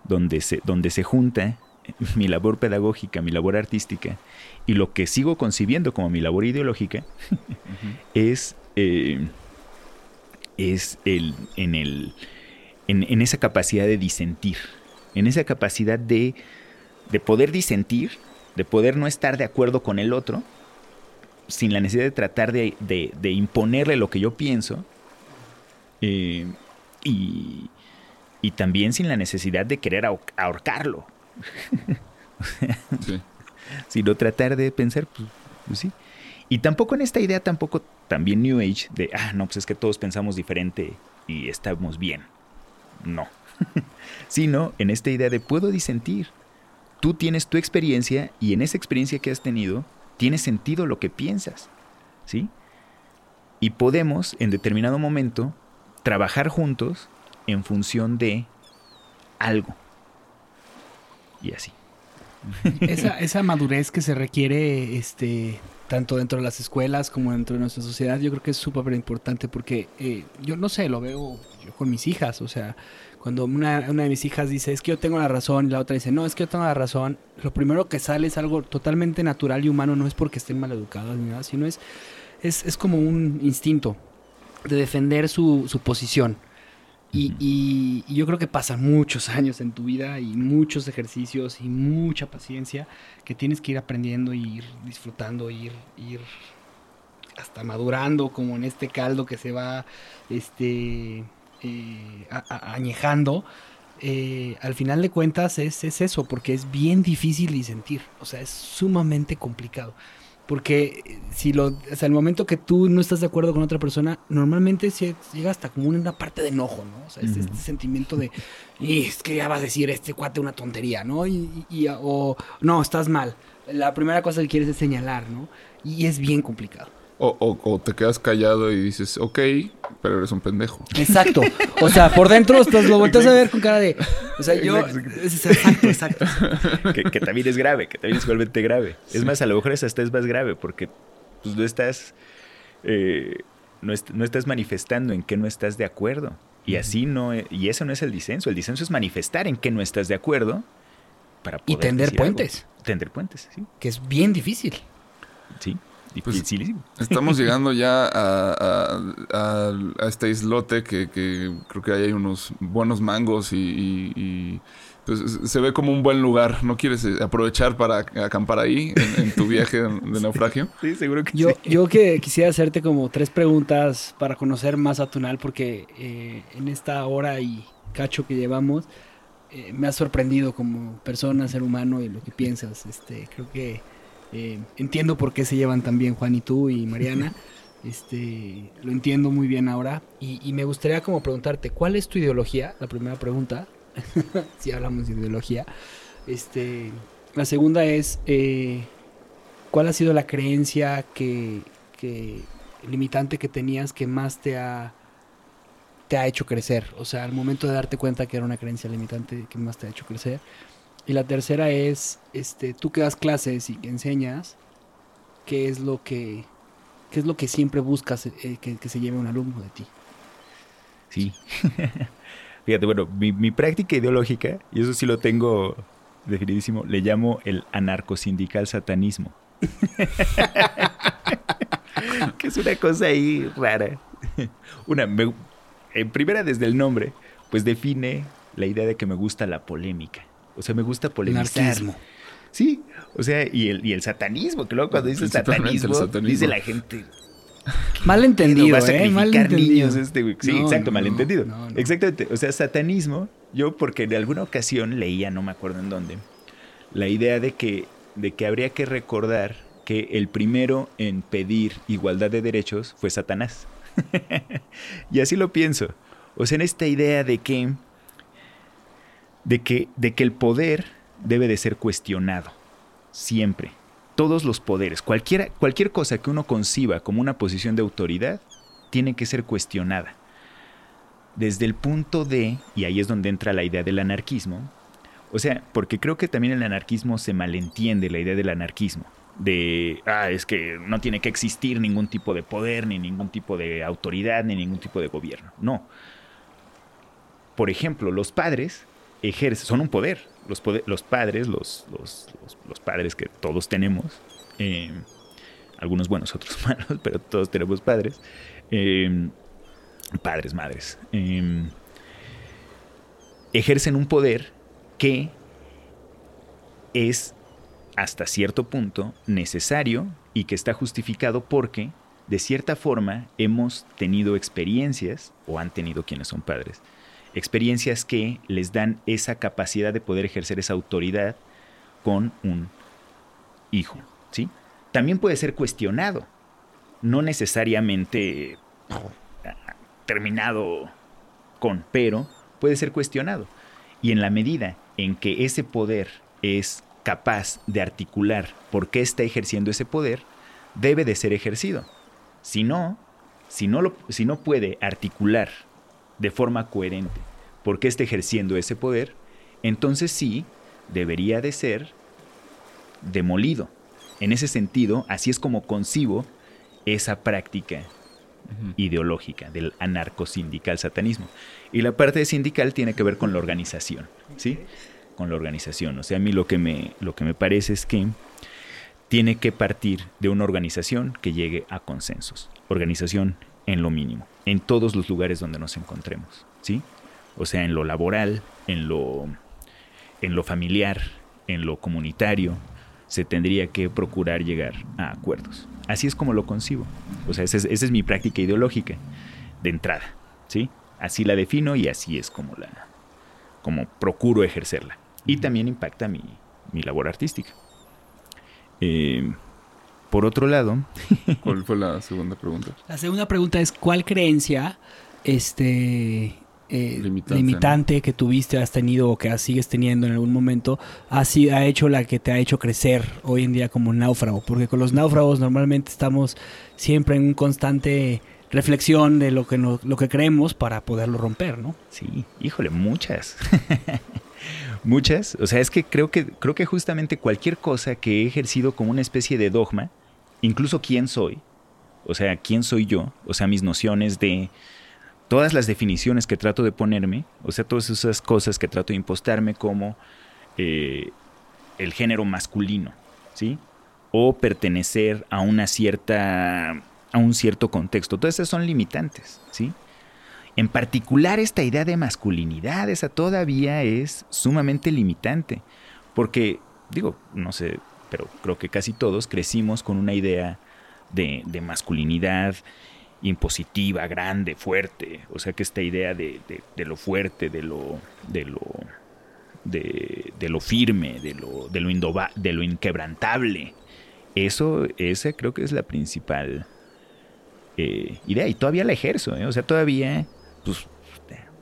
donde se, donde se junta mi labor pedagógica, mi labor artística, y lo que sigo concibiendo como mi labor ideológica, es, eh, es el, en, el, en, en esa capacidad de disentir, en esa capacidad de, de poder disentir, de poder no estar de acuerdo con el otro, sin la necesidad de tratar de, de- de imponerle lo que yo pienso, eh, y, y también sin la necesidad de querer ahor- ahorcarlo, Sí. sino tratar de pensar, pues, pues sí. Y tampoco en esta idea, tampoco también New Age, de, ah, no, pues es que todos pensamos diferente y estamos bien. No. Sino en esta idea de puedo disentir. Tú tienes tu experiencia y en esa experiencia que has tenido, tiene sentido lo que piensas. ¿Sí? Y podemos, en determinado momento, trabajar juntos en función de algo. Y así. esa, esa madurez que se requiere este tanto dentro de las escuelas como dentro de nuestra sociedad, yo creo que es súper importante porque eh, yo no sé, lo veo yo con mis hijas, o sea, cuando una, una de mis hijas dice, es que yo tengo la razón, y la otra dice, no, es que yo tengo la razón, lo primero que sale es algo totalmente natural y humano, no es porque estén mal educadas ni nada, sino es, es, es como un instinto de defender su, su posición. Y, y- y yo creo que pasan muchos años en tu vida y muchos ejercicios y mucha paciencia que tienes que ir aprendiendo y ir disfrutando, ir, ir hasta madurando, como en este caldo que se va este, eh, a- a- añejando. Eh, al final de cuentas es, es eso, porque es bien difícil disentir, o sea, es sumamente complicado. Porque si lo, hasta el momento que tú no estás de acuerdo con otra persona, normalmente se llega hasta como una parte de enojo, ¿no? O sea, este sentimiento de, "Y es que ya va a decir este cuate una tontería, ¿no? Y, y- y- o, no, estás mal. La primera cosa que quieres es señalar, ¿no? Y es bien complicado. O, o- o te quedas callado y dices, ok, pero eres un pendejo. Exacto. O sea, por dentro estás, lo volteas a ver con cara de. O sea, yo. es- Exacto, exacto. que, que también es grave, que también es igualmente grave. Es más, a lo mejor esa hasta es más grave porque pues, no estás eh, no, est- no estás manifestando en qué no estás de acuerdo. Y así no, e- y eso no es el disenso. El disenso es manifestar en qué no estás de acuerdo para Y poder tender decir algo. puentes. Tender puentes, sí. Que es bien difícil. Sí. Pues-. Estamos llegando ya a, a- a- a este islote que, que creo que ahí hay unos buenos mangos y, y- y, pues se ve como un buen lugar. ¿No quieres eh, aprovechar para acampar ahí en, en tu viaje de, naufragio? Sí, seguro que Yo, sí. yo que quisiera hacerte como tres preguntas para conocer más a Tunal, porque eh, en esta hora y cacho que llevamos, eh, me has sorprendido como persona, ser humano y lo que piensas. Este, creo que eh, entiendo por qué se llevan tan bien Juan y tú y Mariana. Este, lo entiendo muy bien ahora. Y, y me gustaría como preguntarte, ¿cuál es tu ideología? La primera pregunta, si hablamos de ideología. Este, la segunda es, eh, ¿cuál ha sido la creencia que, que limitante que tenías que más te ha te ha hecho crecer? O sea, al momento de darte cuenta que era una creencia limitante que más te ha hecho crecer. Y la tercera es, este, tú que das clases y que enseñas, ¿qué es lo que, qué es lo que siempre buscas eh, que, que se lleve un alumno de ti? Sí. Fíjate, bueno, mi, mi práctica ideológica, y eso sí lo tengo definidísimo, le llamo el anarcosindical satanismo. que es una cosa ahí rara. Una, me- en primera, desde el nombre, pues define la idea de que me gusta la polémica. O sea, me gusta polemizar. Anarquismo. Sí, o sea, y el, y el satanismo, que luego cuando el satanismo, satanismo. dice la gente, Mal entendido, va a ¿eh? sacrificar Mal entendido. niños este güey. Sí, No, exacto, no, malentendido. no, no. Exactamente. O sea, satanismo, yo porque en alguna ocasión leía, no me acuerdo en dónde, la idea de que, de que habría que recordar que el primero en pedir igualdad de derechos fue Satanás. y así lo pienso. O sea, en esta idea de que, de que, de que el poder debe de ser cuestionado. Siempre. Todos los poderes, cualquiera, cualquier cosa que uno conciba como una posición de autoridad, tiene que ser cuestionada. Desde el punto de, y ahí es donde entra la idea del anarquismo, o sea, porque creo que también el anarquismo se malentiende la idea del anarquismo. De, ah, es que no tiene que existir ningún tipo de poder, ni ningún tipo de autoridad, ni ningún tipo de gobierno. No. Por ejemplo, los padres ejercen, son un poder. Los, los padres, los, los, padres que todos tenemos, eh, algunos buenos, otros malos, pero todos tenemos padres, eh, padres, madres, eh, ejercen un poder que es hasta cierto punto necesario y que está justificado porque de cierta forma hemos tenido experiencias o han tenido quienes son padres experiencias que les dan esa capacidad de poder ejercer esa autoridad con un hijo, ¿sí? También puede ser cuestionado, no necesariamente ah, terminado con, pero puede ser cuestionado. Y en la medida en que ese poder es capaz de articular por qué está ejerciendo ese poder, debe de ser ejercido. Si no, si no, lo, si no puede articular de forma coherente por qué está ejerciendo ese poder, entonces sí debería de ser demolido. En ese sentido, así es como concibo esa práctica ideológica del anarcosindical satanismo. Y la parte de sindical tiene que ver con la organización, ¿sí? Con la organización. O sea, a mí lo que me, lo que me parece es que tiene que partir de una organización que llegue a consensos. Organización en lo mínimo, en todos los lugares donde nos encontremos, ¿sí? O sea, en lo laboral, en lo, en lo familiar, en lo comunitario, se tendría que procurar llegar a acuerdos. Así es como lo concibo. O sea, esa es, esa es mi práctica ideológica de entrada, ¿sí? Así la defino y así es como la como procuro ejercerla. Y también impacta mi, mi labor artística. Eh, por otro lado, ¿Cuál fue la segunda pregunta? La segunda pregunta es, ¿cuál creencia este, eh, Limitante, limitante, que tuviste, has tenido o que sigues teniendo en algún momento, ha, sido, ha hecho la que te ha hecho crecer hoy en día como náufrago? Porque con los náufragos normalmente estamos siempre en un constante reflexión de lo que, no- lo que creemos para poderlo romper, ¿no? Sí, híjole, muchas. muchas. O sea, es que creo que creo que justamente cualquier cosa que he ejercido como una especie de dogma, incluso quién soy, o sea, quién soy yo, o sea, mis nociones de todas las definiciones que trato de ponerme, o sea, todas esas cosas que trato de impostarme como eh, el género masculino, ¿sí? O pertenecer a una cierta a un cierto contexto. Todas esas son limitantes, ¿sí? En particular, esta idea de masculinidad, esa todavía es sumamente limitante. Porque, digo, no sé, pero creo que casi todos crecimos con una idea de, de masculinidad impositiva, grande, fuerte. O sea que esta idea de, de- de lo fuerte, de lo. de lo. de, de lo firme, de lo, de lo, de lo inquebrantable. Eso, esa creo que es la principal eh, idea. Y todavía la ejerzo, ¿eh? O sea, todavía, pues,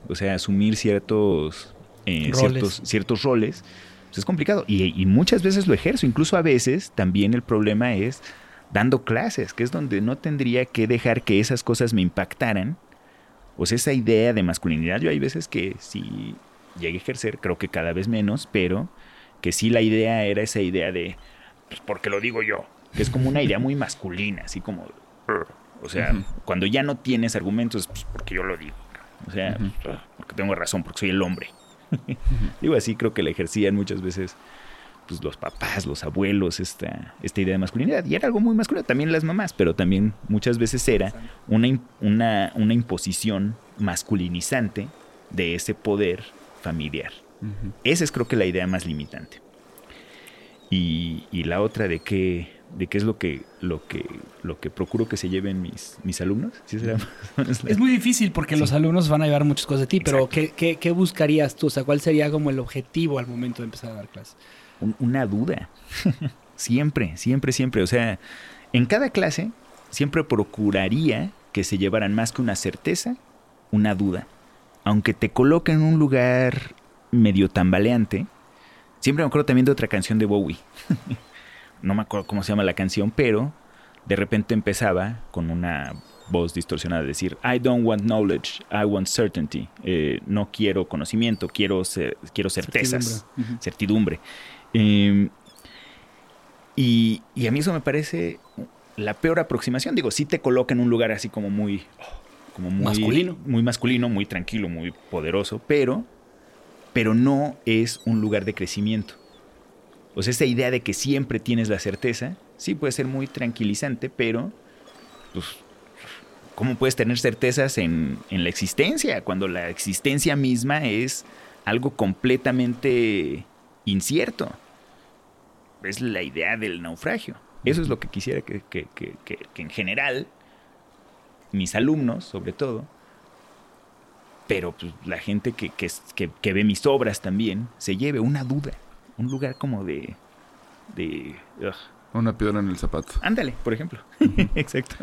o sea, asumir ciertos, eh, Roles. ciertos, ciertos roles pues, es complicado. Y, y muchas veces lo ejerzo. Incluso a veces también el problema es dando clases, que es donde no tendría que dejar que esas cosas me impactaran. O sea, esa idea de masculinidad, yo hay veces que sí llegué a ejercer, creo que cada vez menos, pero que sí la idea era esa idea de, pues porque lo digo yo, que es como una idea muy masculina, así como, o sea, cuando ya no tienes argumentos, pues porque yo lo digo, o sea, pues, porque tengo razón, porque soy el hombre. digo así, creo que la ejercían muchas veces pues los papás, los abuelos, esta, esta idea de masculinidad. Y era algo muy masculino, también las mamás, pero también muchas veces era una, una, una imposición masculinizante de ese poder familiar. Esa es creo que la idea más limitante. Y, y la otra de qué, de qué es lo que, lo que, lo que procuro que se lleven mis, mis alumnos. ¿Sí será Es muy difícil porque los alumnos van a llevar muchas cosas de ti, pero ¿qué, qué, qué buscarías tú? O sea, ¿cuál sería como el objetivo al momento de empezar a dar clases? un- una duda. siempre, siempre, siempre. O sea, en cada clase siempre procuraría que se llevaran más que una certeza, una duda. Aunque te coloquen en un lugar medio tambaleante. Siempre me acuerdo también de otra canción de Bowie. no me acuerdo cómo se llama la canción, pero de repente empezaba con una voz distorsionada, decir, I don't want knowledge, I want certainty. Eh, no quiero conocimiento, quiero, cer- quiero certezas, Certidumbre. Eh, y, y a mí eso me parece la peor aproximación. Digo, sí te coloca en un lugar así como muy... Como muy Masculino. Muy masculino, muy tranquilo, muy poderoso, pero, pero no es un lugar de crecimiento. O sea, esa idea de que siempre tienes la certeza, sí puede ser muy tranquilizante, pero, pues, ¿cómo puedes tener certezas en, en la existencia? Cuando la existencia misma es algo completamente incierto. Es la idea del naufragio. Eso es lo que quisiera que, que- que- que- en general, mis alumnos, sobre todo, pero pues, la gente que, que- que ve mis obras también, se lleve una duda, un lugar como de... de ugh. Una piedra en el zapato. Ándale, por ejemplo. Exacto.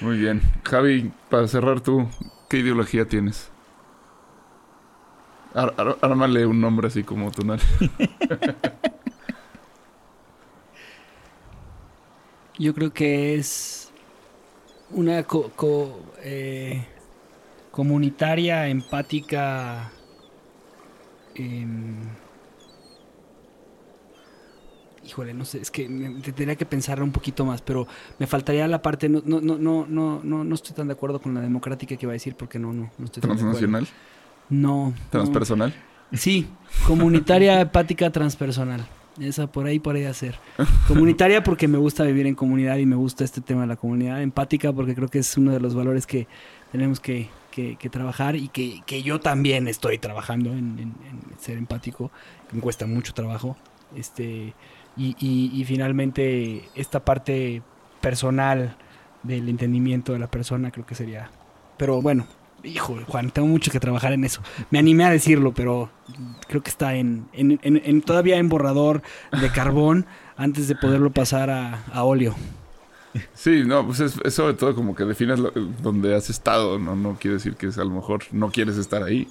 Muy bien. Javi, para cerrar tú, ¿qué ideología tienes? Ar- ar- ármale un nombre así como Tunal. Yo creo que es una co- co- eh, comunitaria, empática, em, híjole, no sé, es que tendría que pensarlo un poquito más, pero me faltaría la parte, no, no, no, no, no, no, estoy tan de acuerdo con la democrática que iba a decir, porque no, no, no estoy tan de acuerdo. Transnacional, No. no. transpersonal. Sí, comunitaria hepática transpersonal. Esa por ahí podría ser. Comunitaria porque me gusta vivir en comunidad y me gusta este tema de la comunidad. Empática porque creo que es uno de los valores que tenemos que, que- que trabajar y que, que yo también estoy trabajando en, en- en ser empático. que Me cuesta mucho trabajo. Este, y, y- y finalmente esta parte personal del entendimiento de la persona creo que sería... Pero bueno, hijo, Juan, tengo mucho que trabajar en eso. Me animé a decirlo, pero creo que está en, en- en- en- todavía en borrador de carbón antes de poderlo pasar a, a óleo. Sí, no, pues es, es sobre todo como que defines lo- donde has estado, ¿no? No quiere decir que es, a lo mejor no quieres estar ahí.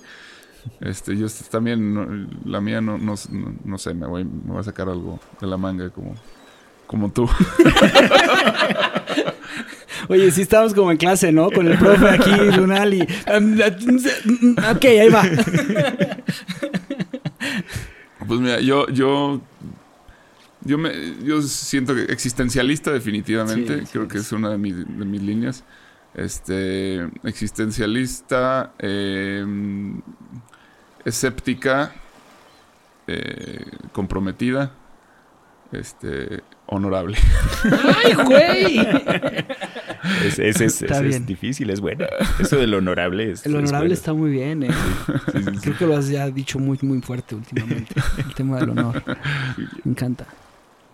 Este, yo también, no- la mía no, no, no- sé, me voy, me voy a sacar algo de la manga como, como tú. Oye, sí estamos como en clase, ¿no? Con el profe aquí, Lunal, y... Ok, ahí va. Pues mira, yo, yo, yo me, yo siento que existencialista definitivamente, Sí, sí, creo que es una de, mis- de mis líneas. Este, existencialista, eh, escéptica, eh, comprometida, este, honorable. ¡Ay, güey! Es, es, es- difícil, es bueno. Eso del honorable es. El es honorable bueno. está muy bien, ¿eh? Creo que lo has ya dicho muy, muy fuerte últimamente. El tema del honor. Me encanta.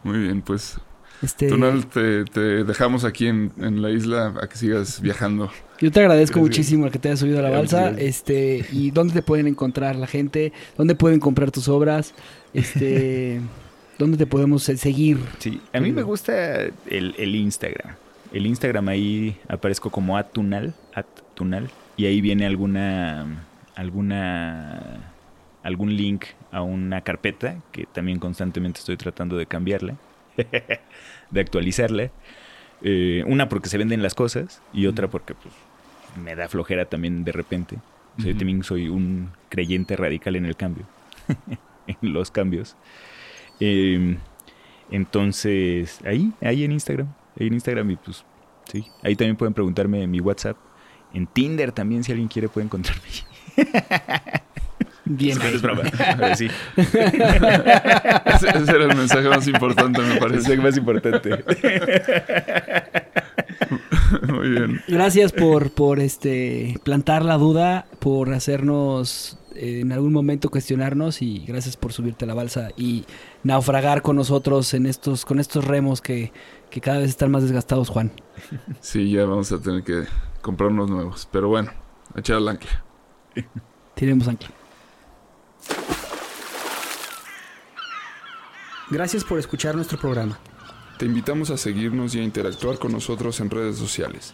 Muy bien, pues, Este, Tonal, te, te dejamos aquí en, en la isla a que sigas viajando. Yo te agradezco Gracias. muchísimo que te hayas subido a la balsa. Gracias. Este, y dónde te pueden encontrar la gente, dónde pueden comprar tus obras, este, dónde te podemos seguir. Sí, a mí me gusta el, el Instagram. El Instagram ahí aparezco como atunal, atunal, y ahí viene alguna, alguna, algún link a una carpeta que también constantemente estoy tratando de cambiarla, de actualizarla. Eh, una porque se venden las cosas y otra porque pues, me da flojera también de repente. O sea, yo también soy un creyente radical en el cambio, en los cambios. Eh, entonces, ahí, ahí en Instagram, ahí en Instagram y pues, sí, ahí también pueden preguntarme en mi WhatsApp. En Tinder también, si alguien quiere, puede encontrarme. Bien. Es broma, pero sí, Ese, ese era el mensaje más importante, me parece. lo más importante. Bien. Gracias por, por este plantar la duda, por hacernos eh, en algún momento cuestionarnos y gracias por subirte a la balsa y naufragar con nosotros en estos, con estos remos que, que cada vez están más desgastados, Juan. Sí, ya vamos a tener que comprar unos nuevos. Pero bueno, a echar al ancla. Tiremos ancla. Gracias por escuchar nuestro programa. Te invitamos a seguirnos y a interactuar con nosotros en redes sociales.